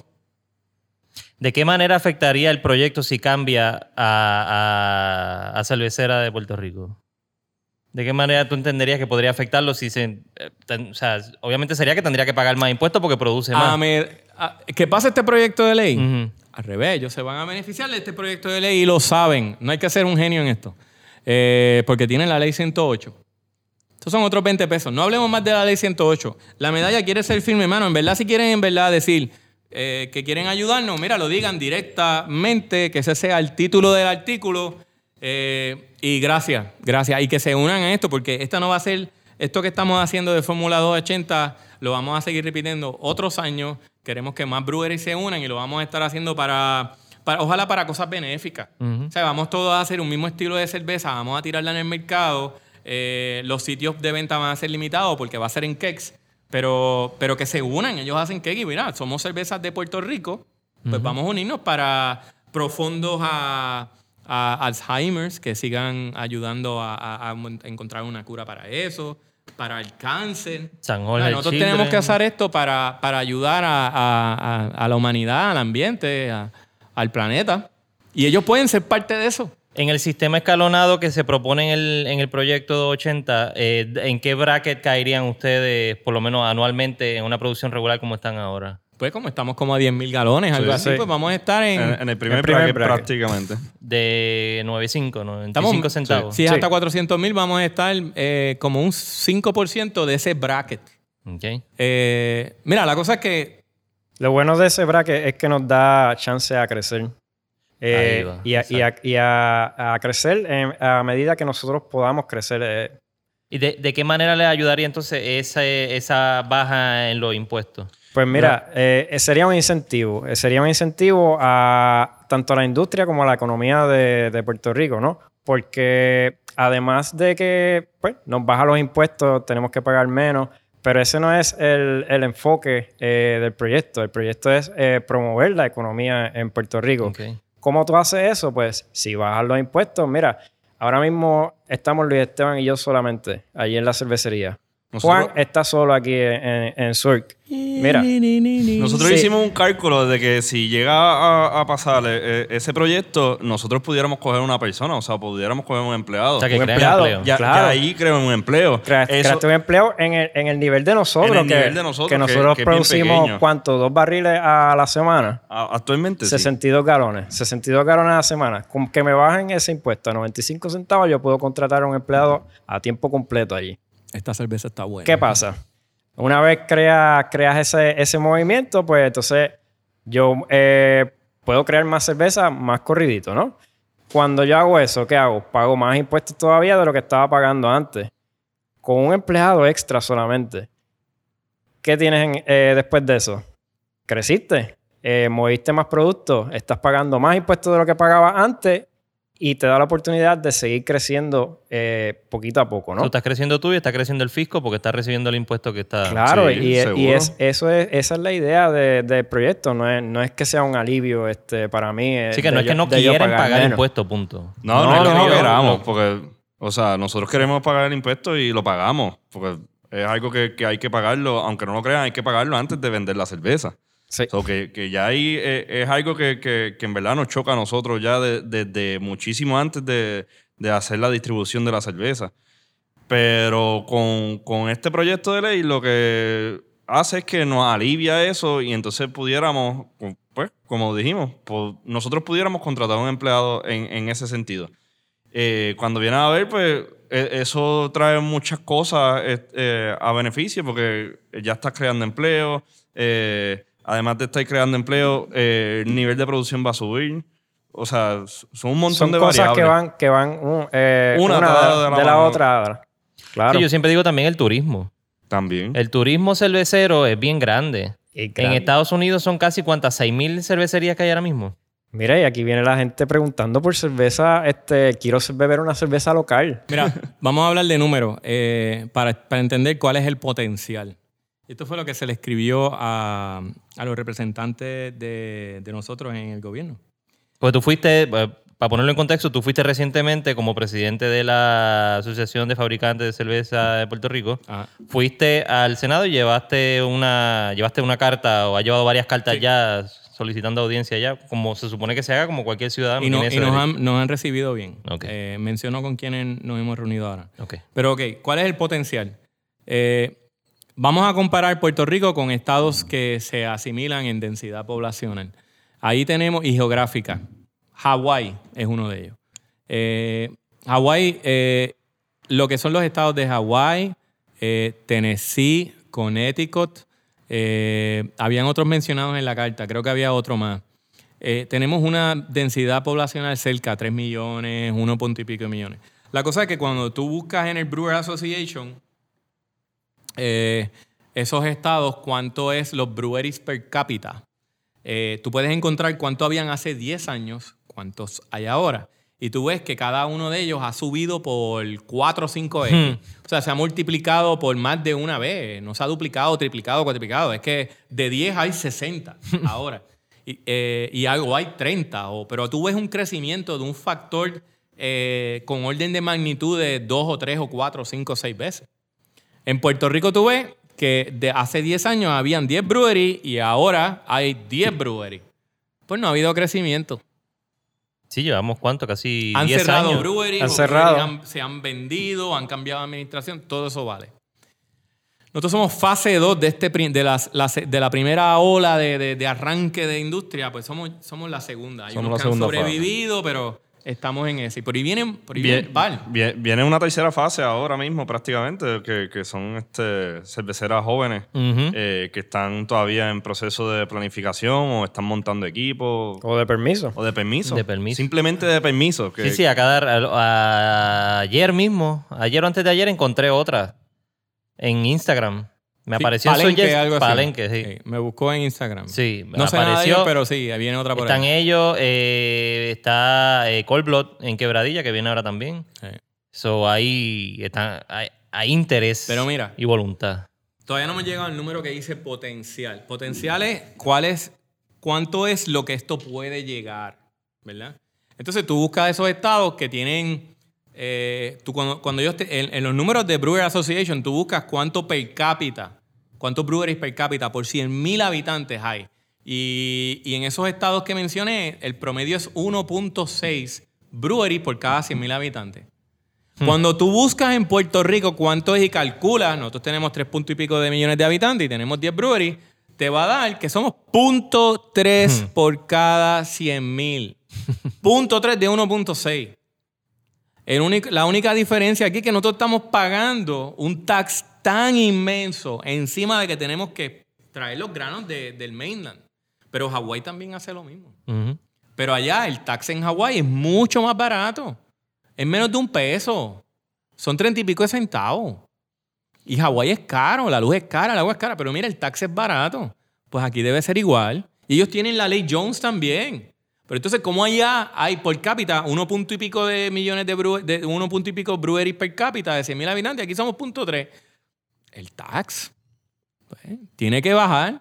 ¿De qué manera afectaría el proyecto si cambia a, a, a Cervecera de Puerto Rico? ¿De qué manera tú entenderías que podría afectarlo si se... eh, ten- o sea, obviamente sería que tendría que pagar más impuestos porque produce A más. me- a- que pase este proyecto de ley. Al revés, ellos se van a beneficiar de este proyecto de ley y lo saben. No hay que ser un genio en esto. Eh, porque tienen la ley 108. Estos son otros 20 pesos. No hablemos más de la ley 108. La medalla quiere ser firme, hermano. En verdad, si quieren en verdad decir eh, que quieren ayudarnos, mira, lo digan directamente, que ese sea el título del artículo. Eh, y gracias, gracias. Y que se unan a esto, porque esta no va a ser, esto que estamos haciendo de Fórmula 280, lo vamos a seguir repitiendo otros años. Queremos que más breweries se unan y lo vamos a estar haciendo para, para ojalá para cosas benéficas. O sea, vamos todos a hacer un mismo estilo de cerveza, vamos a tirarla en el mercado. eh, los sitios de venta van a ser limitados porque va a ser en cakes. Pero, pero que se unan, ellos hacen cake y mira, somos cervezas de Puerto Rico, pues vamos a unirnos para profundos a, a Alzheimer's, que sigan ayudando a, a- a encontrar una cura para eso, para el cáncer. San Jorge sea, nosotros Children. tenemos que hacer esto para, para ayudar a, a- a- a la humanidad, al ambiente, a- al planeta. Y ellos pueden ser parte de eso. En el sistema escalonado que se propone en el, en el proyecto 80, eh, ¿en qué bracket caerían ustedes, por lo menos anualmente, en una producción regular como están ahora? Pues como estamos como a 10 mil galones, algo Sí, así, sí. pues vamos a estar en... En, en el primer, El primer bracket, bracket. prácticamente. De 9.5, 95 Estamos- centavos. Si es Sí. hasta 400 mil, vamos a estar eh, como un 5% de ese bracket. Ok. Eh, mira, la cosa es que Lo bueno de ese bracket es que nos da chance a crecer. Eh, va, y a, y a- y a- a crecer en- a medida que nosotros podamos crecer. eh, ¿Y de, de qué manera le ayudaría entonces esa, esa baja en los impuestos? Pues mira, eh, eh, sería un incentivo. eh, sería un incentivo a tanto a la industria como a la economía de, de Puerto Rico, ¿no? Porque además de que pues, nos baja los impuestos, tenemos que pagar menos, pero ese no es el, el enfoque eh, del proyecto. El proyecto es eh, promover la economía en Puerto Rico. ¿Cómo tú haces eso? Pues si bajas los impuestos, mira, ahora mismo estamos Luis Esteban y yo solamente allí en la cervecería. Nosotros- Juan está solo aquí en, en, en Surk. Mira, Nosotros Sí. hicimos un cálculo de que si llega a, a pasar eh, eh, ese proyecto, nosotros pudiéramos coger una persona, o sea, pudiéramos coger un empleado. O sea, que Un empleado. empleo. ya, claro. ya ahí creo un empleo. Eso- creaste un empleo en el, en el nivel de nosotros. En el que, nivel de nosotros, Que que- nosotros que producimos. ¿cuánto? ¿Dos barriles a la semana? a- actualmente sí. 62 galones. 62 galones a la semana. Con que me bajen ese impuesto a 95 centavos, yo puedo contratar a un empleado a tiempo completo allí. Esta cerveza está buena. ¿Qué pasa? Una vez creas, creas ese, ese movimiento, pues entonces yo eh, puedo crear más cerveza más corridito, ¿no? Cuando yo hago eso, ¿qué hago? Pago más impuestos todavía de lo que estaba pagando antes. Con un empleado extra solamente. ¿Qué tienes en- eh, después de eso? Creciste, eh, moviste más productos, estás pagando más impuestos de lo que pagabas antes y te da la oportunidad de seguir creciendo eh, poquito a poco, ¿no? Tú estás creciendo tú y está creciendo el fisco porque estás recibiendo el impuesto que está... Claro, Sí, y, y es, eso es, esa es la idea de- del proyecto. No es, no es que sea un alivio este, para mí. eh, Así que no es que no quieren pagar menos. impuestos, punto. No, no, No, es que no, no no, queramos, no. porque, o sea, nosotros queremos pagar el impuesto y lo pagamos, porque es algo que, que hay que pagarlo, aunque no lo crean, hay que pagarlo antes de vender la cerveza. Sí. So, que, que ya ahí eh, es algo que, que- que en verdad nos choca a nosotros ya de- desde muchísimo antes de, de hacer la distribución de la cerveza. Pero con, con este proyecto de ley lo que hace es que nos alivia eso y entonces pudiéramos, pues, como dijimos, nosotros pudiéramos contratar a un empleado en, en ese sentido. Eh, cuando viene a ver, pues e- eso trae muchas cosas eh, a beneficio porque ya estás creando empleo. Además de estar creando empleo, eh, el nivel de producción va a subir. O sea, son un montón Son de cosas variables. que van, que van uh, eh, Una una, de, de la de la otra. Claro. Sí, yo siempre digo también el turismo. También. El turismo cervecero es bien grande. Y En grande. Estados Unidos son casi cuántas, 6.000 cervecerías que hay ahora mismo. Mira, y aquí viene la gente preguntando por cerveza. Este, quiero beber una cerveza local. Mira, vamos a hablar de números eh, para, para entender cuál es el potencial. Esto fue lo que se le escribió a, a los representantes de, de nosotros en el gobierno. Pues tú fuiste, eh, para ponerlo en contexto, tú fuiste recientemente como presidente de la Asociación de Fabricantes de Cerveza de Puerto Rico. Ajá. Fuiste al Senado y llevaste una, llevaste una carta o has llevado varias cartas Sí. ya solicitando audiencia ya, como se supone que se haga como cualquier ciudadano. Y, no- nos, han, nos han recibido bien. Ok. Eh, menciono con quienes nos hemos reunido ahora. Pero ok, ¿cuál es el potencial? Eh, vamos a comparar Puerto Rico con estados que se asimilan en densidad poblacional. Ahí tenemos, y geográfica. Hawái es uno de ellos. Eh, Hawái, eh, lo que son los estados de Hawái, eh, Tennessee, Connecticut, habían otros mencionados en la carta, creo que había otro más. Tenemos una densidad poblacional cerca a 3 millones, 1 punto y pico de millones. La cosa es que cuando tú buscas en el Brewer Association eh, esos estados, cuánto es los breweries per cápita, eh, tú puedes encontrar cuánto habían hace 10 años, cuántos hay ahora. Y tú ves que cada uno de ellos ha subido por 4 o 5X. O sea, se ha multiplicado por más de una vez. No se ha duplicado, triplicado, cuatriplicado. Es que de 10 hay 60 ahora. Y, eh, y algo hay 30. O, pero tú ves un crecimiento de un factor eh, con orden de magnitud de 2 o 3 o 4 o 5 o 6 veces. En Puerto Rico tú ves que de hace 10 años habían 10 breweries y ahora hay 10 breweries. Pues no ha habido crecimiento. Sí, llevamos cuánto, casi Han 10 cerrado años. breweries, Han cerrado. breweries han- se han vendido, han cambiado de administración, todo eso vale. Nosotros somos fase 2 de, este, de, las- de la primera ola de, de- de arranque de industria, pues somos, somos la segunda. Hay Somos unos la que han segunda fase. sobrevivido, pero estamos en ese. Y por ahí vienen, por ahí Vie- vienen par. vie- viene una tercera fase ahora mismo prácticamente, que, que son este, cerveceras jóvenes eh, que están todavía en proceso de planificación o están montando equipos O de permiso. o de permiso. De permiso. Simplemente de permiso. Que, Sí, sí, a cada, a- a- ayer mismo, ayer o antes de ayer encontré otra en Instagram. Me Sí, apareció en Palenque, Suggest- algo así. Palenque, sí. Sí, me buscó en Instagram. Sí, me No sé nada de apareció. ellos, pero sí, viene otra por Están ahí. ellos, eh, está eh, Cold Blood en Quebradilla, que viene ahora también. Sí. So, ahí está, hay, hay interés Pero mira. y voluntad. Todavía no hemos llegado al número que dice potencial. Potencial es cuál es, cuánto es lo que esto puede llegar, ¿verdad? Entonces tú buscas esos estados que tienen, eh, tú cuando, cuando te- en, en los números de Brewer Association, tú buscas cuánto per cápita, cuántos breweries per cápita por 100.000 habitantes hay. Y, y en esos estados que mencioné, el promedio es 1.6 breweries por cada 100.000 habitantes. Cuando tú buscas en Puerto Rico cuánto es y calculas, nosotros tenemos 3 puntos y pico de millones de habitantes y tenemos 10 breweries, te va a dar que somos punto 3 por cada 100 mil. punto 3 de 1.6. El único- la única diferencia aquí es que nosotros estamos pagando un tax tan inmenso encima de que tenemos que traer los granos de- del mainland. Pero Hawái también hace lo mismo. Pero allá el tax en Hawái es mucho más barato. Es menos de un peso. Son treinta y pico de centavos. Y Hawái es caro, la luz es cara, el agua es cara. Pero mira, el tax es barato. Pues aquí debe ser igual. Y ellos tienen la ley Jones también. Pero entonces, ¿cómo allá hay por cápita uno punto y pico de millones de, brewe- de uno punto y pico breweries per cápita de 100 mil habitantes? Aquí somos punto tres. El tax pues, tiene que bajar.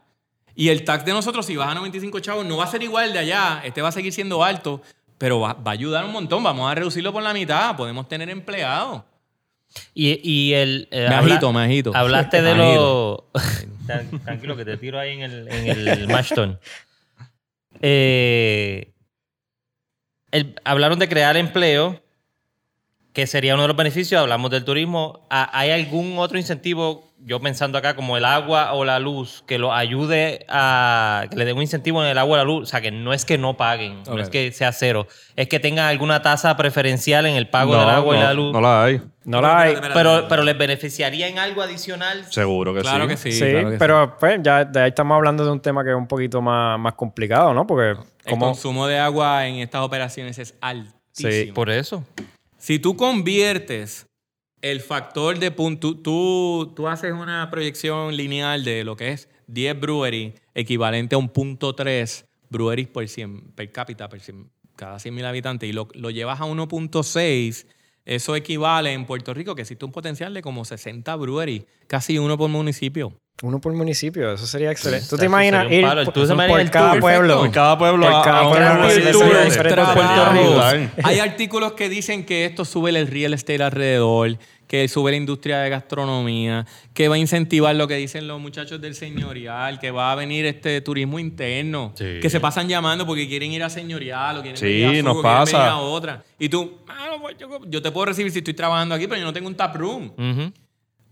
Y el tax de nosotros, si baja a 95 chavos, no va a ser igual de allá. Este va a seguir siendo alto, pero va, va a ayudar un montón. Vamos a reducirlo por la mitad. Podemos tener empleados. Y, y el... eh, Me habla- agito, me agito. Hablaste de Me. Tran- Tranquilo, que te tiro ahí en el, en el Mashton. Eh, el- hablaron de crear empleo, que sería uno de los beneficios. Hablamos del turismo. ¿Ha- ¿Hay algún otro incentivo, yo pensando acá, como el agua o la luz, que los ayude a... que le dé un incentivo en el agua o la luz? O sea, que no es que no paguen, no es que sea cero. Es que tengan alguna tasa preferencial en el pago No, del agua y la luz. No la hay. No la hay. Pero, pero les beneficiaría en algo adicional. Seguro que Claro sí. que sí. Sí, claro que sí. pero pues ya de ahí estamos hablando de un tema que es un poquito más, más complicado, ¿no? Porque El como... consumo de agua en estas operaciones es altísimo. Por eso. Si tú conviertes el factor de punto, tú, tú haces una proyección lineal de lo que es 10 breweries equivalente a un punto 3 breweries por 100 per cápita, per 100 cada 100 mil habitantes, y lo, lo llevas a 1.6, eso equivale en Puerto Rico que existe un potencial de como 60 breweries, casi uno por municipio. Uno por municipio, eso sería excelente. ¿Tú te imaginas ir por, Tú te por imaginas el cada pueblo? Por cada pueblo Por cada pueblo. Hay artículos que dicen que esto sube el real estate alrededor, que sube la industria de gastronomía, que va a incentivar lo que dicen los muchachos del señorial, que va a venir este turismo interno, Sí. que se pasan llamando porque quieren ir a señorial o quieren Sí, venir a Fugo, nos quieren venir a otra. Y tú, "Mano, pues, yo, yo te puedo recibir si estoy trabajando aquí, pero yo no tengo un tap room.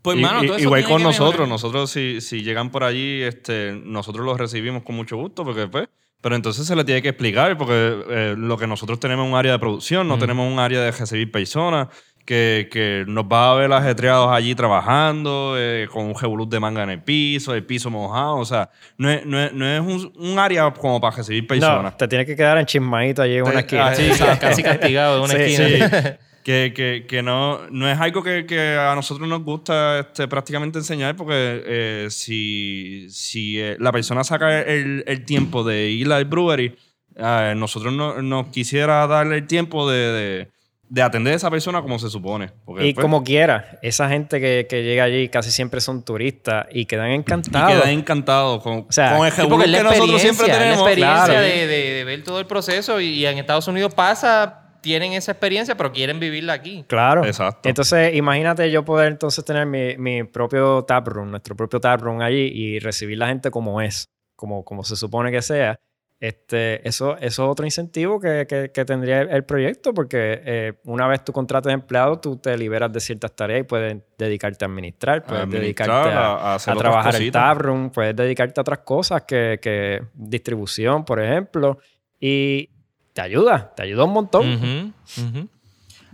Pues, Y- mano, y- todo eso igual con nosotros, mejorar. nosotros si, si llegan por allí, este, nosotros los recibimos con mucho gusto, porque pues, pero entonces se le tiene que explicar, porque eh, lo que nosotros tenemos es un área de producción, no tenemos un área de recibir personas, que, que nos va a ver ajetreados allí trabajando, eh, con un revolut de manga en el piso, el piso mojado, o sea, no es, no es, no es un, un área como para recibir No, personas. te tienes que quedar en chismadito allí en una esquina. ah, Sí, Exacto. casi castigado en una Sí, esquina. Sí, que, que, que no, no es algo que, que a nosotros nos gusta este, prácticamente enseñar porque eh, si, si eh, la persona saca el, el tiempo de ir al brewery, eh, nosotros no, nos quisiera darle el tiempo de, de, de atender a esa persona como se supone. Porque, Y pues, como quiera, esa gente que, que llega allí casi siempre son turistas y quedan y encantados. queda encantado con, sea, con el Sí, revolú porque es la que nosotros siempre es la tenemos. experiencia Claro. de, de- de ver todo el proceso y, y en Estados Unidos pasa, tienen esa experiencia, pero quieren vivirla aquí. Claro. Exacto. Entonces, imagínate yo poder entonces tener mi, mi propio taproom, nuestro propio taproom allí y recibir la gente como es, como, como se supone que sea. Este, eso, eso es otro incentivo que, que- que tendría el, el proyecto, porque eh, una vez tú contratas empleados, tú te liberas de ciertas tareas y puedes dedicarte a administrar, puedes administrar, dedicarte a, a- a trabajar el cositas. taproom, puedes dedicarte a otras cosas que, que distribución, por ejemplo, y te ayuda, te ayuda un montón. Ujú.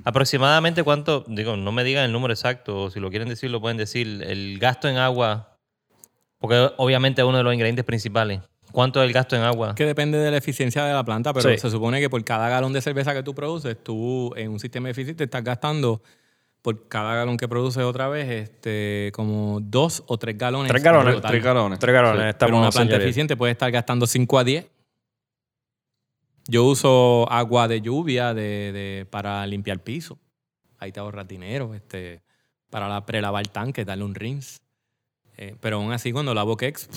Aproximadamente cuánto, digo, no me digan el número exacto, o si lo quieren decir, lo pueden decir, el gasto en agua, porque obviamente es uno de los ingredientes principales. ¿Cuánto es el gasto en agua? Que depende de la eficiencia de la planta, pero Sí. se supone que por cada galón de cerveza que tú produces, tú en un sistema eficiente estás gastando por cada galón que produces otra vez, este, como dos o tres galones. Tres galones. total. Tres galones. Tres galones, Sí. estamos Pero una planta eficiente puede estar gastando 5 a 10. Yo uso agua de lluvia de, de- para limpiar piso. Ahí te ahorras dinero. Este, para la, prelavar tanque, darle un rinse. Eh, pero aún así, cuando lavo Kex,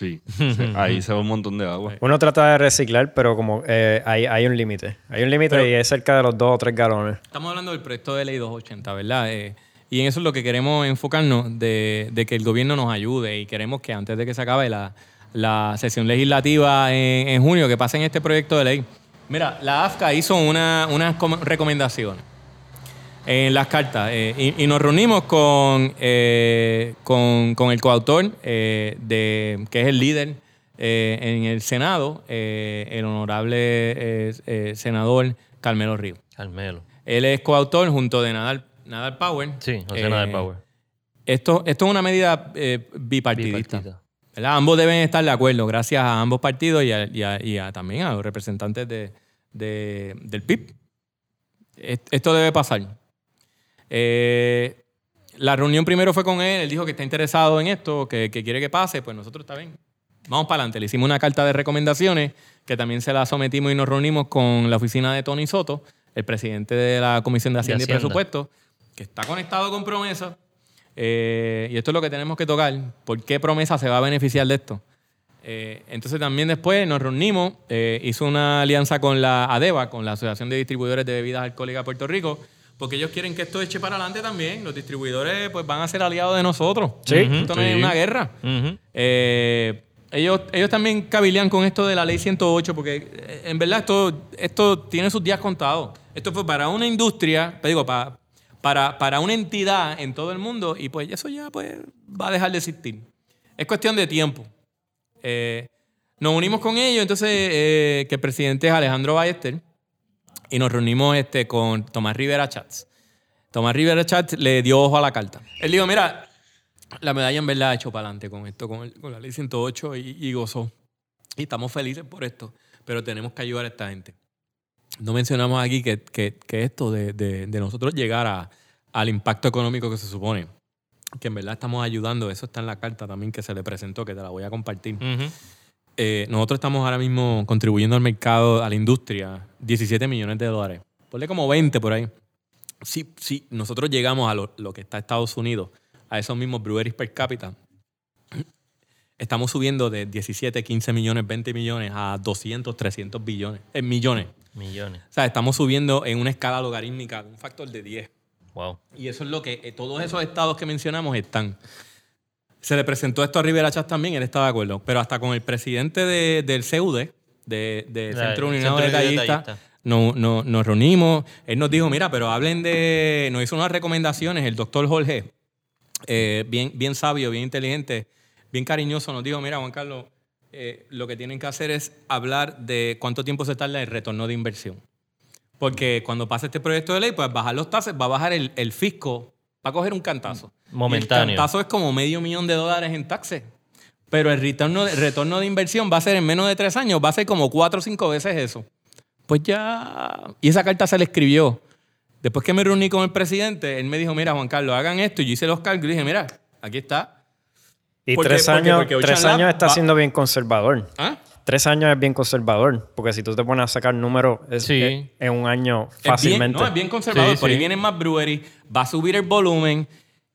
Sí, sí, ahí se va un montón de agua. Uno trata de reciclar, pero como eh, hay, hay un límite. Hay un límite y es cerca de los dos o tres galones. Estamos hablando del proyecto de ley 280, ¿verdad? Eh, y en eso es lo que queremos enfocarnos, de, de que el gobierno nos ayude y queremos que antes de que se acabe la, la sesión legislativa en, en junio, que pasen este proyecto de ley. Mira, la AFCA hizo una- unas com- recomendaciones en las cartas eh, y, y nos reunimos con, eh, con, con el coautor, eh, de, que es el líder en el Senado, el honorable senador Carmelo Río. Carmelo. Él es coautor junto de Nadal, Nadal Power. Sí, José Nadal Power. Esto, esto es una medida bipartidista. Bipartita. ¿verdad? Ambos deben estar de acuerdo, gracias a ambos partidos y, a- y a- y a- también a los representantes de, de- del PIB. Esto debe pasar. Eh, la reunión primero fue con él, él dijo que está interesado en esto, que, que quiere que pase, pues nosotros está bien. Vamos para adelante. Le hicimos una carta de recomendaciones que también se la sometimos y nos reunimos con la oficina de Tony Soto, el presidente de la Comisión de Hacienda, Hacienda. y Presupuesto, que está conectado con promesa. Eh, y esto es lo que tenemos que tocar. ¿Por qué promesa se va a beneficiar de esto? Eh, entonces también después nos reunimos, eh, hizo una alianza con la ADEVA, con la Asociación de Distribuidores de Bebidas Alcohólicas de Puerto Rico, porque ellos quieren que esto eche para adelante también. Los distribuidores pues van a ser aliados de nosotros. Sí. Esto no es una guerra. Eh, ellos, ellos también cabilean con esto de la ley 108, porque eh, en verdad esto, esto tiene sus días contados. Esto fue para una industria, digo, para, para, para una entidad en todo el mundo, y pues eso ya pues, va a dejar de existir. Es cuestión de tiempo. Eh, nos unimos con ellos, entonces, eh, que el presidente es Alejandro Ballester, y nos reunimos este, con Tomás Rivera Chats. Tomás Rivera Chat le dio ojo a la carta. Él dijo, mira, la medalla en verdad ha hecho para adelante con esto, con, el- la ley 108 y, y gozó. Y estamos felices por esto, pero tenemos que ayudar a esta gente. No mencionamos aquí que, que- que esto de, de- nosotros llegar a- al impacto económico que se supone, que en verdad estamos ayudando, eso está en la carta también que se le presentó, que te la voy a compartir. Ujú. Eh, nosotros estamos ahora mismo contribuyendo al mercado, a la industria, 17 millones de dólares. Ponle como 20 por ahí. Si, si nosotros llegamos a lo, lo que está Estados Unidos, a esos mismos breweries per cápita, estamos subiendo de 17, 15 millones, 20 millones a 200, 300 billones, eh, millones. Millones. O sea, estamos subiendo en una escala logarítmica, un factor de 10. Wow. Y eso es lo que eh, todos esos estados que mencionamos están. Se le presentó esto a Rivera Chávez también, él está de acuerdo. Pero hasta con el presidente de- del CUD, de, de La- Centro Unido de Detallistas. no- no- nos reunimos. Él nos dijo, mira, pero hablen de... Nos hizo unas recomendaciones, el doctor Jorge, eh, bien, bien sabio, bien inteligente, bien cariñoso, nos dijo, mira, Juan Carlos, eh, lo que tienen que hacer es hablar de cuánto tiempo se tarda el retorno de inversión. Porque cuando pase este proyecto de ley, pues bajar los tases, va a bajar el, el fisco, va a coger un cantazo. Momentáneo. Y el cantazo es como medio millón de dólares en taxes. Pero el retorno, el retorno de inversión va a ser en menos de tres años, va a ser como cuatro o cinco veces eso. Pues ya. Y esa carta se le escribió. Después que me reuní con el presidente, él me dijo: Mira, Juan Carlos, hagan esto. Y yo hice los cálculos y dije: Mira, aquí está. Y Porque- tres porque- años, porque Ocean tres años está va- siendo bien conservador. ¿Ah? Tres años es bien conservador, porque si tú te pones a sacar números es- Sí. es- un año Es bien, fácilmente. no, es bien conservador. Sí, Por ahí vienen más breweries, va a subir el volumen.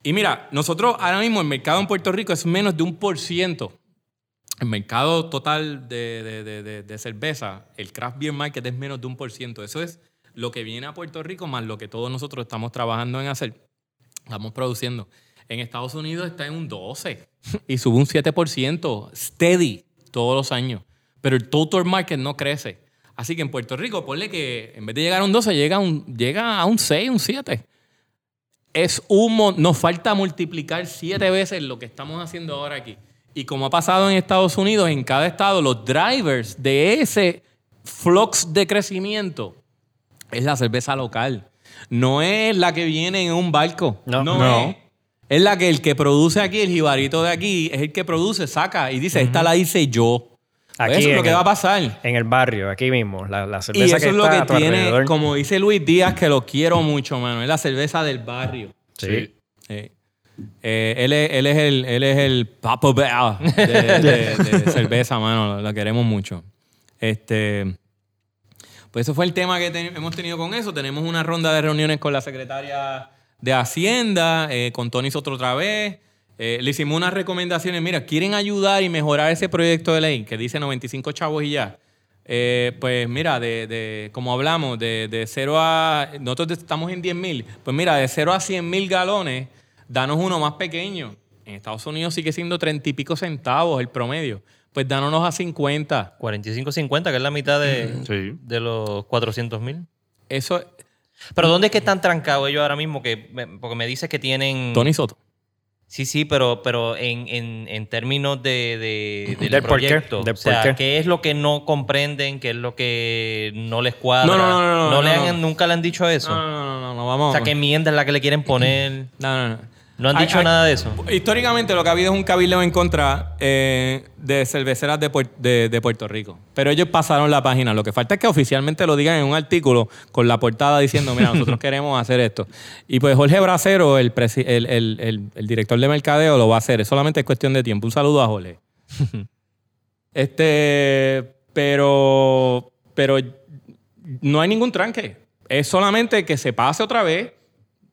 Y mira, nosotros ahora mismo el mercado en Puerto Rico es menos de un por ciento. El mercado total de, de- de- de- de cerveza, el craft beer market es menos de un por ciento. Eso es lo que viene a Puerto Rico más lo que todos nosotros estamos trabajando en hacer. Estamos produciendo. En Estados Unidos está en un 12 y sube un 7% steady todos los años. Pero el total market no crece. Así que en Puerto Rico, ponle que en vez de llegar a un 12, llega a un, llega a un 6, un 7. Es un, nos falta multiplicar siete veces lo que estamos haciendo ahora aquí. Y como ha pasado en Estados Unidos, en cada estado, los drivers de ese flux de crecimiento es la cerveza local. No es la que viene en un barco. No. no, No. es. Es la que el que produce aquí, el jibarito de aquí, es el que produce, saca y dice, esta la hice yo. Aquí eso es lo que el- va a pasar. En el barrio, aquí mismo, la, la Y cerveza eso que es lo que tiene, alrededor. como dice Luis Díaz, que lo quiero mucho, mano. Es la cerveza del barrio. Sí. Eh, eh, él, es, él, es el, él es el Papa Bear de, de- de cerveza, mano. Lo, lo queremos mucho. Este, pues eso fue el tema que hemos tenido con eso. Tenemos una ronda de reuniones con la secretaria de Hacienda, eh, con Tony Soto otra vez. Eh, le hicimos unas recomendaciones. Mira, quieren ayudar y mejorar ese proyecto de ley que dice 95 chavos y ya. Eh, pues mira, de, de- como hablamos, de, de 0 a. Nosotros estamos en 10 mil. Pues mira, de 0 a 100 mil galones, danos uno más pequeño. En Estados Unidos sigue siendo 30 y pico centavos el promedio. Pues dánonos a 50. 45.50, que es la mitad de, Sí. de los 400 mil. Eso, Pero ¿dónde es que están trancados ellos ahora mismo? Que, me- porque me dices que tienen... Tony Soto. Sí, sí, pero, pero en, en, en términos de, de- del Del por qué, proyecto. del o sea, por qué. ¿qué es lo que no comprenden? ¿Qué es lo que no les cuadra? No, no, no, no, no, le han-. Nunca le han dicho eso. No, no, no, no, no, vamos. O sea, ¿qué enmienda es la que le quieren poner? No, no, no. No han dicho hay- nada de eso. Históricamente lo que ha habido es un cabildeo en contra eh, de cerveceras de, Puer- de- de Puerto Rico. Pero ellos pasaron la página. Lo que falta es que oficialmente lo digan en un artículo con la portada diciendo, mira, nosotros queremos hacer esto. Y pues Jorge Bracero, el, presi- el, el- el- el director de mercadeo, lo va a hacer. Es solamente es cuestión de tiempo. Un saludo a Jorge. este, pero, pero no hay ningún tranque. Es solamente que se pase otra vez.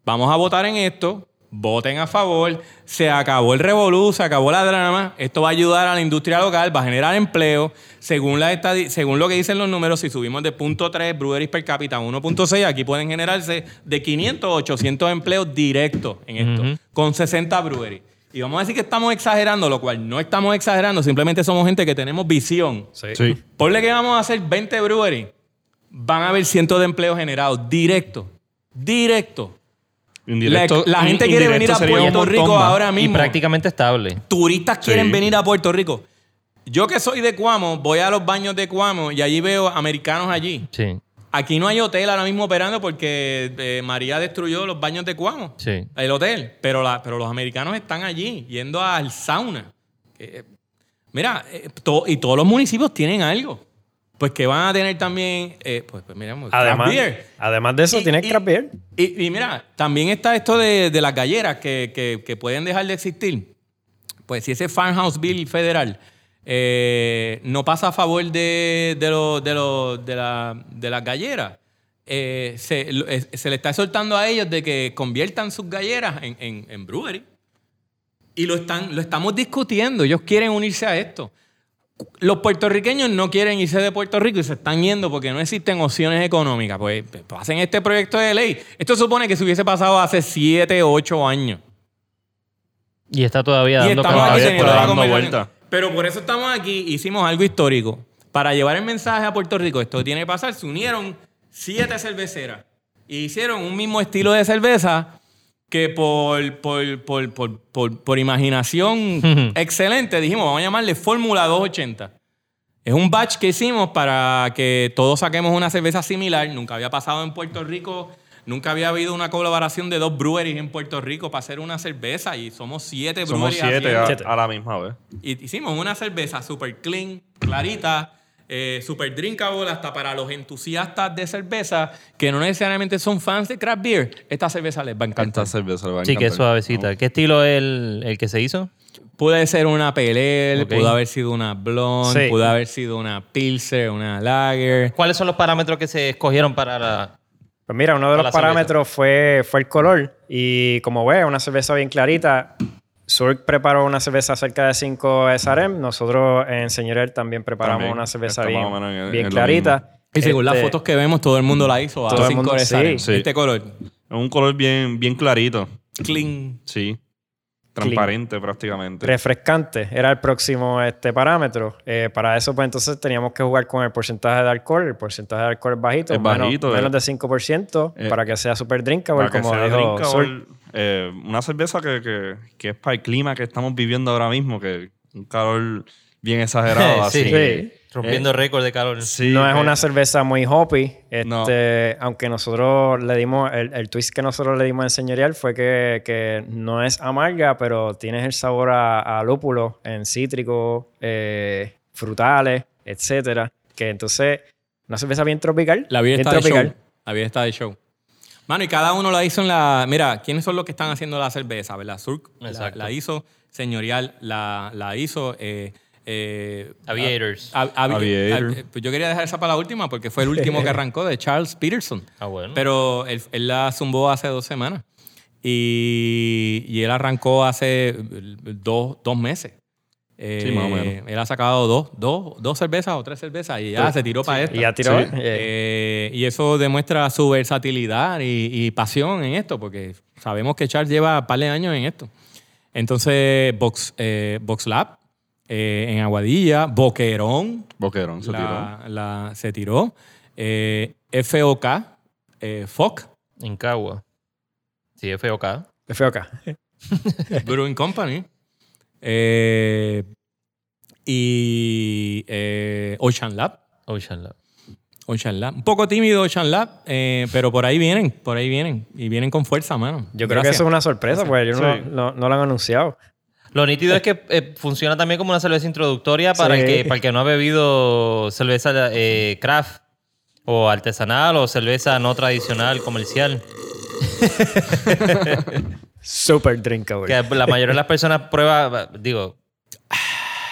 Vamos a votar en esto. Voten a favor. Se acabó el revolú, se acabó la drama. Esto va a ayudar a la industria local, va a generar empleo. Según, la estadi- según lo que dicen los números, si subimos de 0.3 breweries per cápita a 1.6, aquí pueden generarse de 500 a 800 empleos directos en esto, con 60 breweries. Y vamos a decir que estamos exagerando, lo cual no estamos exagerando, simplemente somos gente que tenemos visión. Sí. Sí. Ponle que vamos a hacer 20 breweries. Van a haber cientos de empleos generados directo. Directo. Indirecto- La- la gente quiere venir a Puerto Rico más. ahora Y mismo. prácticamente estable. Turistas quieren Sí. venir a Puerto Rico. Yo que soy de Cuamo, voy a los baños de Cuamo y allí veo americanos allí. Sí. Aquí no hay hotel ahora mismo operando porque eh, María destruyó los baños de Cuamo. Sí. El hotel. Pero, la, pero los americanos están allí, yendo al sauna. Eh, mira, eh, to- y todos los municipios tienen algo. Pues que van a tener también, eh, pues, pues mira, craft Además, beer. además de eso, Y- tienes y- craft beer. Y, y mira, también está esto de, de las galleras que, que- que pueden dejar de existir. Pues si ese Farmhouse Bill federal eh, no pasa a favor de, de, lo- de, lo- de la- de las galleras, eh, se, se le está exhortando a ellos de que conviertan sus galleras en, en, en brewery. Y lo, están, lo estamos discutiendo. Ellos quieren unirse a esto. Los puertorriqueños no quieren irse de Puerto Rico y se están yendo porque no existen opciones económicas. Pues, pues, hacen este proyecto de ley. Esto supone que se hubiese pasado hace 7, 8 años. Y está todavía Y dando estamos aquí todavía dando vuelta. Pero por eso estamos aquí, hicimos algo histórico. Para llevar el mensaje a Puerto Rico, esto tiene que pasar, se unieron siete cerveceras y hicieron un mismo estilo de cerveza que por, por, por, por, por- por imaginación excelente dijimos, vamos a llamarle Fórmula 280. Es un batch que hicimos para que todos saquemos una cerveza similar. Nunca había pasado en Puerto Rico, nunca había habido una colaboración de dos breweries en Puerto Rico para hacer una cerveza y somos siete Somos breweries siete haciendo. a, a la misma vez. Y hicimos una cerveza super clean, clarita, eh, super drinkable, hasta para los entusiastas de cerveza que no necesariamente son fans de craft beer. Esta cerveza les va a encantar. Esta cerveza le va a Sí, que es encantar. suavecita. ¿Qué estilo es el, el que se hizo? Puede ser una Pale Ale, Ok. pudo haber sido una Blonde, Sí. pudo haber sido una Pilser, una Lager. ¿Cuáles son los parámetros que se escogieron para la... Pues mira, uno de Para los la cerveza. parámetros fue, fue el color. Y como ves, una cerveza bien clarita. Surk preparó una cerveza cerca de 5 SRM. Nosotros en Señorel también preparamos También. una cerveza bien, menos en- bien en clarita. Y según las Este, fotos que vemos, todo el mundo la hizo a Todo el cinco mundo- de sí. Saren. Sí. Este color, Es un color bien, bien clarito. clean. Sí. Transparente prácticamente. refrescante era el próximo este parámetro. Eh, para eso, pues entonces teníamos que jugar con el porcentaje de alcohol. El porcentaje de alcohol es bajito, Es menos, bajito, menos eh. de 5% Eh, para que sea super drinkable, Para que como sea dijo. Eh, una cerveza que, que, que es para el clima que estamos viviendo ahora mismo, que un calor bien exagerado. Sí. así. Sí. Rompiendo récord de calor. Sí, no es eh, una cerveza muy hoppy. Este, No. Aunque nosotros le dimos, el, el twist que nosotros le dimos en señorial fue que, que no es amarga, pero tienes el sabor a, a lúpulo en cítrico, eh, frutales, etcétera. Que entonces, una cerveza bien tropical. La vida bien está de show. La vida está de show. Mano, y cada uno la hizo en la. Mira, ¿quiénes son los que están haciendo la cerveza? ¿Verdad? Surk la, Exacto. la hizo, Señorial la, la hizo. Eh, eh, Aviators. a- avi- Aviator. a- pues yo quería dejar esa para la última porque fue el último que arrancó de Charles Peterson. Ah, bueno. Pero él, él la zumbó hace dos semanas. Y, y él arrancó hace dos, dos meses. Sí, más o menos. Él ha sacado dos, dos, dos cervezas o tres cervezas y ya se tiró para esta. Y ya tiró. Sí. eh, Eh, y eso demuestra su versatilidad y, y pasión en esto, porque sabemos que Charles lleva un par de años en esto. Entonces, Box, eh, Box Lab, eh, en Aguadilla, Boquerón, Boquerón se tiró. la- se tiró. Eh, FOK, eh, FOC, En Cagua. Sí, FOK. acá. Brewing Company. Eh, y eh, Ocean Lab. Ocean Lab. Ocean Lab. Un poco tímido Ocean Lab, eh, pero por ahí vienen, por ahí vienen. Y vienen con fuerza, mano. Yo creo que eso es una sorpresa, porque ellos no, Sí. no, no lo han anunciado. Lo nítido es que eh, funciona también como una cerveza introductoria para, Sí. el, que, para el que no ha bebido cerveza eh, craft o artesanal o cerveza no tradicional, comercial. Super drinkable. Que la mayoría de las personas prueba, digo,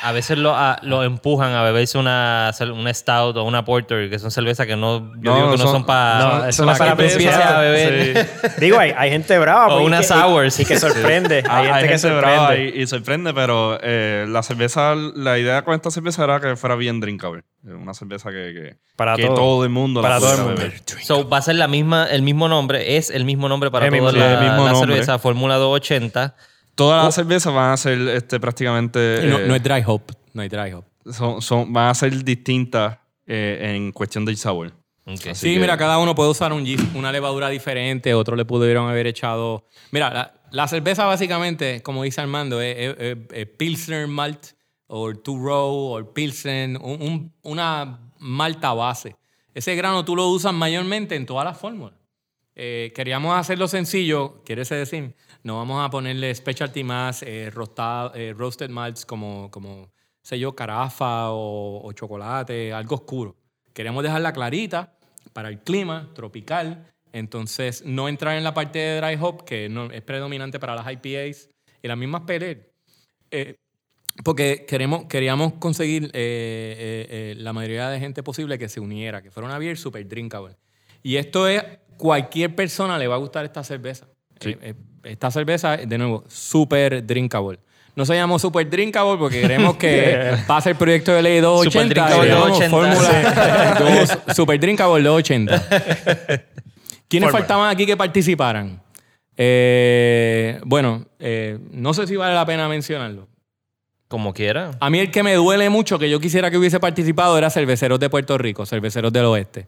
a veces lo, a- lo empujan a beberse una, una stout o una porter, que son cervezas que no, yo No, digo que no son- son para no, eso no es para que tú empieces principiantes. a beber. Digo, hay, hay gente brava. O pues, unas que- y- sours. Y, que sorprende. Ah, hay gente que brava sorprende. y, y sorprende, pero eh, la cerveza, la idea con esta cerveza era que fuera bien drinkable. Una cerveza que, que, Para que todo. todo. el mundo Para la todo el mundo. beber. So, va a ser la misma, el mismo nombre, es el mismo nombre para El toda mismo- la, sí, el mismo la nombre. cerveza Fórmula 280. Todas las cervezas van a ser este, prácticamente. No, eh, no es dry hop, no hay dry hop. son, son- van a ser distintas eh, en cuestión del sabor. Ok. Así Sí, que- mira, cada uno puede usar un yeast, una levadura diferente, otro le pudieron haber echado. Mira, la, la cerveza básicamente, como dice Armando, es, es- es- es Pilsner Malt, o Two Row, o Pilsen, un- un- una malta base. Ese grano tú lo usas mayormente en todas las fórmulas. Eh, queríamos hacerlo sencillo, quiere decir, no vamos a ponerle specialty más, eh, rostado- eh, roasted malts como, como, sé yo, carafa o, o chocolate, algo oscuro. Queríamos dejarla clarita para el clima tropical, entonces no entrar en la parte de dry hop, que no, es predominante para las IPAs y las mismas pale ale. Eh, porque queremos, queríamos conseguir eh, eh, eh, la mayoría de gente posible que se uniera, que fuera una beer super drinkable. Y esto es, cualquier persona le va a gustar esta cerveza. Eh, eh, esta cerveza, de nuevo, super drinkable. No se llamó super drinkable porque queremos que pase el proyecto de ley 280. Super drinkable y llamamos 280. Fórmula super drinkable 280. ¿Quiénes faltaban aquí que participaran? Eh, bueno, eh, no sé si vale la pena mencionarlo. Como quiera. A mí el que me duele mucho, que yo quisiera que hubiese participado, era Cerveceros de Puerto Rico, Cerveceros del Oeste.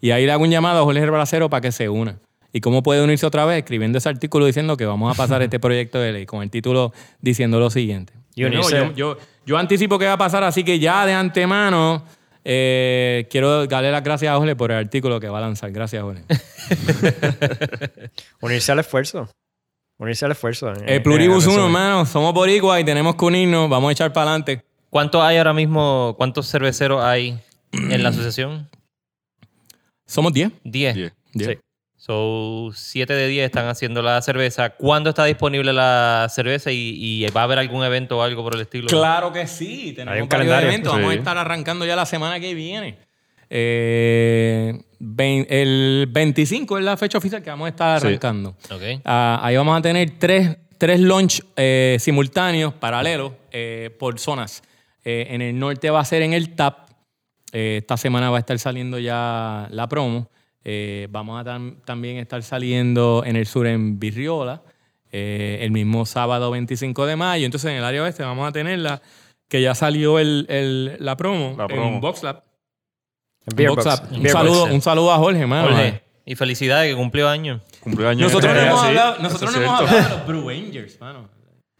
Y ahí le hago un llamado a Jorge Bracero para que se una. ¿Y cómo puede unirse otra vez escribiendo ese artículo diciendo que vamos a pasar este proyecto de ley con el título diciendo lo siguiente? Yo, yo, yo, anticipo que va a pasar, así que ya de antemano eh, quiero darle las gracias a Ole por el artículo que va a lanzar. Gracias, Ole. unirse al esfuerzo. Unirse al esfuerzo. Eh. El Pluribus eh, uno, hermano. Somos boricua y tenemos que unirnos. Vamos a echar para adelante. ¿Cuántos hay ahora mismo? ¿Cuántos cerveceros hay en la asociación? Somos 10. 10. 10. So, 7 de 10 están haciendo la cerveza. ¿Cuándo está disponible la cerveza y, y va a haber algún evento o algo por el estilo? Claro que sí. Tenemos Hay un calendario. eventos. Vamos a estar arrancando ya la semana que viene. Eh, el 25 es la fecha oficial que vamos a estar Sí. arrancando. Ah, ahí vamos a tener tres, tres launch eh, simultáneos, paralelos, eh, por zonas. Eh, en el norte va a ser en el TAP. Eh, esta semana va a estar saliendo ya la promo. Eh, vamos a tam- también estar saliendo en el sur en Virriola, eh, el mismo sábado 25 de mayo. Entonces en el área oeste vamos a tenerla, que ya salió el, el- la promo, La en. VoxLab. Beer Box. Un, Beer Box. saludo, un saludo a Jorge, mano. Jorge, y felicidades que cumplió años. Cumpleaños. Nosotros no Sí, hemos sí, hablado, eso nosotros no hemos hablado de los Brew Rangers, mano.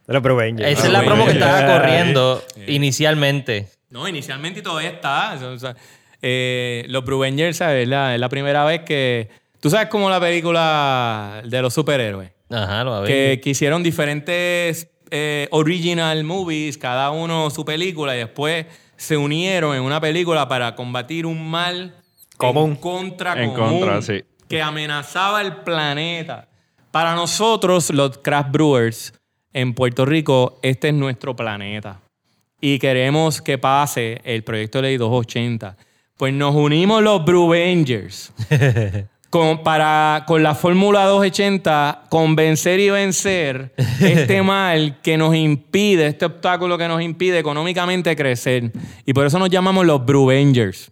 De los Brew Angels. Esa Ah, es la promo que estaba corriendo inicialmente. No, inicialmente y todavía está. O sea, eh, los Brewengers, ¿sabes? Es la, es la primera vez que... Tú sabes como la película de los superhéroes. Ajá, lo. Que, que hicieron diferentes eh, original movies, cada uno su película, y después se unieron en una película para combatir un mal Común. en contra En común, contra, sí. que amenazaba el planeta. Para nosotros, los craft brewers en Puerto Rico, este es nuestro planeta. Y queremos que pase el proyecto de ley 280. Pues nos unimos los Brewengers con, para, con la fórmula 280 convencer y vencer este mal que nos impide, este obstáculo que nos impide económicamente crecer. Y por eso nos llamamos los Brewengers.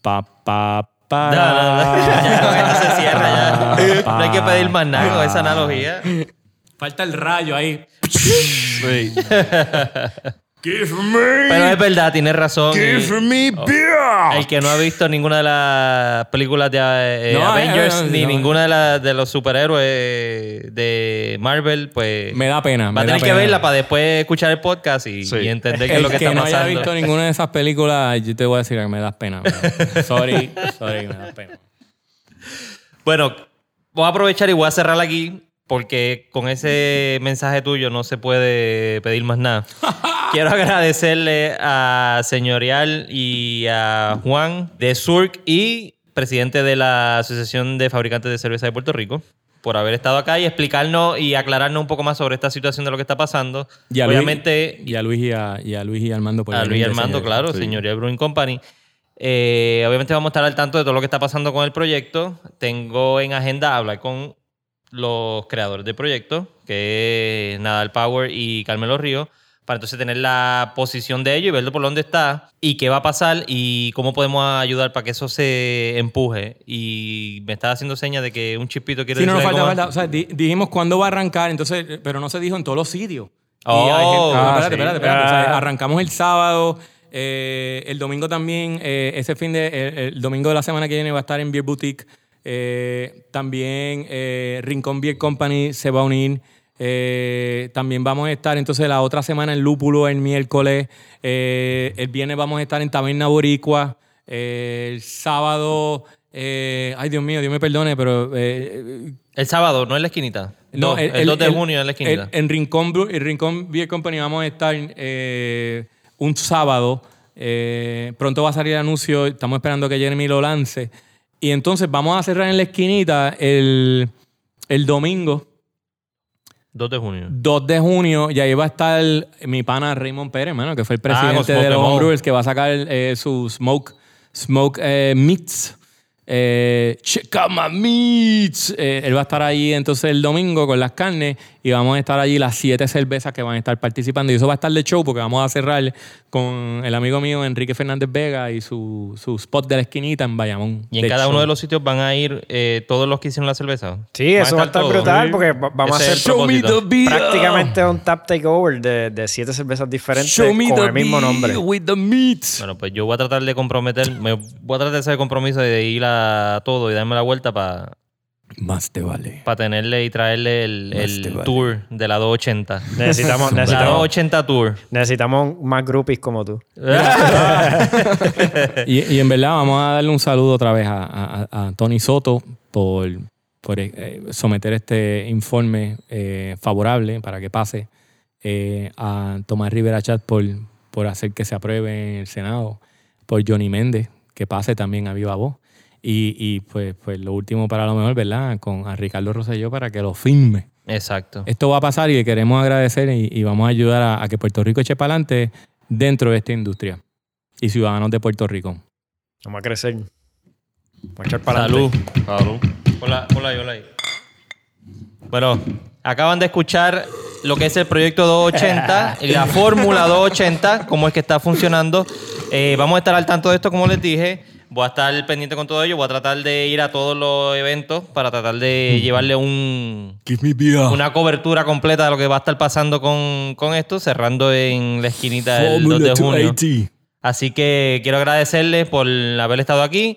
Pa, pa, pa, No, no, no. Ya con esto se cierra ya. No hay que pedir más nada con esa analogía. Falta el rayo ahí. Sí. Pero es verdad, tienes razón. y- me beer. El que no ha visto ninguna de las películas de eh, No, Avengers eh, no, ni no. ninguna de, las de los superhéroes de Marvel, pues Me da pena. va me a da tener que pena. verla para después escuchar el podcast y, Sí. y entender qué es lo que, que, está no haya pasando. visto ninguna de esas películas, yo te voy a decir que me das pena. bro. Sorry, sorry, me das pena. Bueno, voy a aprovechar y voy a cerrar aquí porque con ese mensaje tuyo no se puede pedir más nada. Quiero agradecerle a Señorial y a Juan de Surk y presidente de la Asociación de Fabricantes de Cerveza de Puerto Rico por haber estado acá y explicarnos y aclararnos un poco más sobre esta situación de lo que está pasando. Y a Obviamente, Luis, y a Luis y a, y a Luis y Armando. por a Luis de Armando, señor. claro, Sí. Señorial Brewing Company. Eh, obviamente vamos a estar al tanto de todo lo que está pasando con el proyecto. Tengo en agenda hablar con los creadores del proyecto, que es Nadal Power y Carmelo Río, para entonces tener la posición de ellos y verlo por dónde está y qué va a pasar y cómo podemos ayudar para que eso se empuje. Y me está haciendo señas de que un chispito quiere Sí, no, no, falta, falta. O sea, di- dijimos cuándo va a arrancar, entonces, pero no se dijo en todos los sitios. Oh, gente- ah, espérate, sí. espérate, espérate. O sea, Ah. arrancamos el sábado, eh, el domingo también, eh, ese fin de, el, el domingo de la semana que viene va a estar en Beer Boutique. Eh, también eh, Rincón Beer Company se va a unir. Eh, también vamos a estar entonces la otra semana en Lúpulo el miércoles. Eh, el viernes vamos a estar en Taberna Boricua. El sábado, ay Dios mío, Dios me perdone, pero El sábado, no en la esquinita. no, No, el, 2 de junio en la esquinita. el- en Rincón, en Rincón Beer Company vamos a estar un sábado. pronto va a salir el anuncio. Estamos esperando que Jeremy lo lance. Y entonces vamos a cerrar en la esquinita el, el domingo 2 de junio. 2 de junio. Y ahí va a estar mi pana Raymond Pérez, mano, que fue el presidente con Smoke de los. Homebrewers, que va a sacar eh, su Smoke, smoke eh, Meats. Eh, check out my meats. Eh, él va a estar ahí entonces el domingo con las carnes y vamos a estar allí las siete cervezas que van a estar participando. Y eso va a estar de show porque vamos a cerrar con el amigo mío Enrique Fernández Vega y su, su spot de la esquinita en Bayamón. Y en cada show. uno de los sitios van a ir eh, todos los que hicieron la cerveza. Sí, eso va a estar todos. brutal porque va- vamos Ese a hacer prácticamente un tap takeover de, de siete cervezas diferentes Show me con the el mismo nombre. with the meats. Bueno, pues yo voy a tratar de comprometer, me voy a tratar de hacer el compromiso de ir a todo y darme la vuelta para Más te vale. tenerle y traerle el, vale. tour de la 280. Necesitamos, La necesitamos, 280 tour. necesitamos más groupies como tú. Y, y en verdad vamos a darle un saludo otra vez a, a- a Tony Soto por, por, eh, someter este informe eh, favorable para que pase, eh, a Tomás Rivera Chat por, por hacer que se apruebe en el Senado, por Johnny Méndez, que pase también a viva voz. Y, y, pues, pues lo último para lo mejor, ¿verdad? Con a Ricardo Rosselló para que lo firme. Exacto. Esto va a pasar y le queremos agradecer y, y vamos a ayudar a, a que Puerto Rico eche para adelante dentro de esta industria y ciudadanos de Puerto Rico. Vamos a crecer. Vamos a echar para Salud. adelante. Salud. Hola, hola ahí, hola ahí. Bueno, acaban de escuchar lo que es el proyecto 280 y la fórmula 280, cómo es que está funcionando. Eh, vamos a estar al tanto de esto, como les dije. Voy a estar pendiente con todo ello. Voy a tratar de ir a todos los eventos para tratar de llevarle un, una cobertura completa de lo que va a estar pasando con, con esto, cerrando en la esquinita del 2 de junio. Así que quiero agradecerles por haber estado aquí.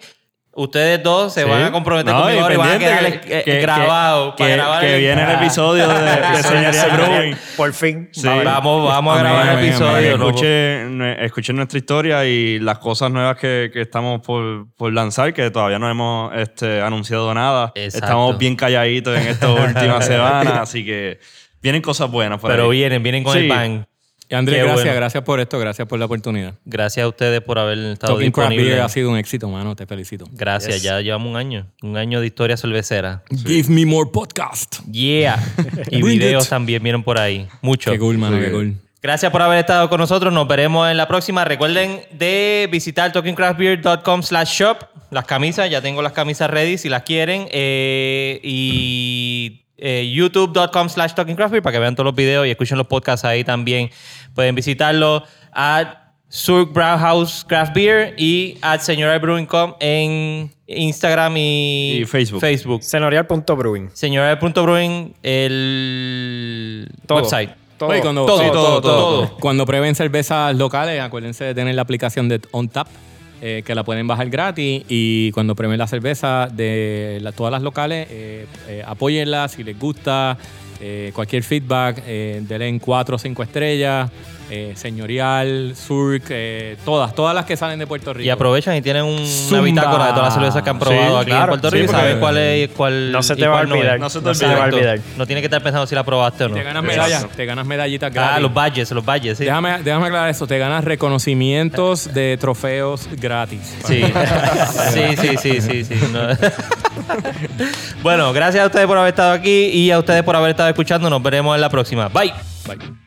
Ustedes dos se Sí. van a comprometer No, conmigo y y van a quedar que- eh, que- grabados que- para grabar que el- viene el episodio de, de Señoría Brewing. Por fin. Sí. Vamos, vamos a grabar el episodio. Escuchen, escuchen nuestra historia y las cosas nuevas que, que estamos por, por lanzar, que todavía no hemos este, anunciado nada. Exacto. Estamos bien calladitos en estas últimas semanas, así que vienen cosas buenas por Pero ahí. vienen, vienen con Sí. el pan. Andrés, gracias, bueno. gracias por esto, gracias por la oportunidad. Gracias a ustedes por haber estado Talking Craft Beer disponibles. ha sido un éxito, mano, te felicito. Gracias, Yes. ya llevamos un año. Un año de historia cervecera. Give me more podcast. Yeah. y videos it. también vienen por ahí. Mucho. Qué cool, mano, qué cool. Gracias por haber estado con nosotros. Nos veremos en la próxima. Recuerden de visitar talkingcraftbeer.com slash shop. Las camisas, ya tengo las camisas ready si las quieren. Eh, y eh, youtube.com slash talkingcraftbeer para que vean todos los videos y escuchen los podcasts ahí también. Pueden visitarlo a Surk Brewhouse Craft Beer y a Señora Brewing Com en Instagram y, Y Facebook. Facebook. Senorial.brewing. Señora.brewing, el Todo. website. Todo. Oye, cuando, Todo, sí, todo, todo. Cuando prueben cervezas locales, acuérdense de tener la aplicación de OnTap, eh, que la pueden bajar gratis. Y cuando prueben la cerveza de todas las locales, eh, eh, apóyenla si les gusta. cualquier feedback, denle en 4 o 5 estrellas. Eh, señorial, Surk, eh, todas, todas las que salen de Puerto Rico. Y aprovechan y tienen un- una bitácora de todas las cervezas que han probado Sí, aquí claro. en Puerto Sí, Rico y porque- saben cuál es cuál No se y te va a no olvidar. No se te va a olvidar. No tiene que estar pensando si la probaste o no. Te ganas medallas, te ganas medallitas gratis. Ah, los badges, los badges, sí. Déjame, déjame aclarar eso, te ganas reconocimientos de trofeos gratis. Sí. sí, sí, sí, sí, sí. No. bueno, gracias a ustedes por haber estado aquí y a ustedes por haber estado escuchando. Nos veremos en la próxima. Bye. Bye.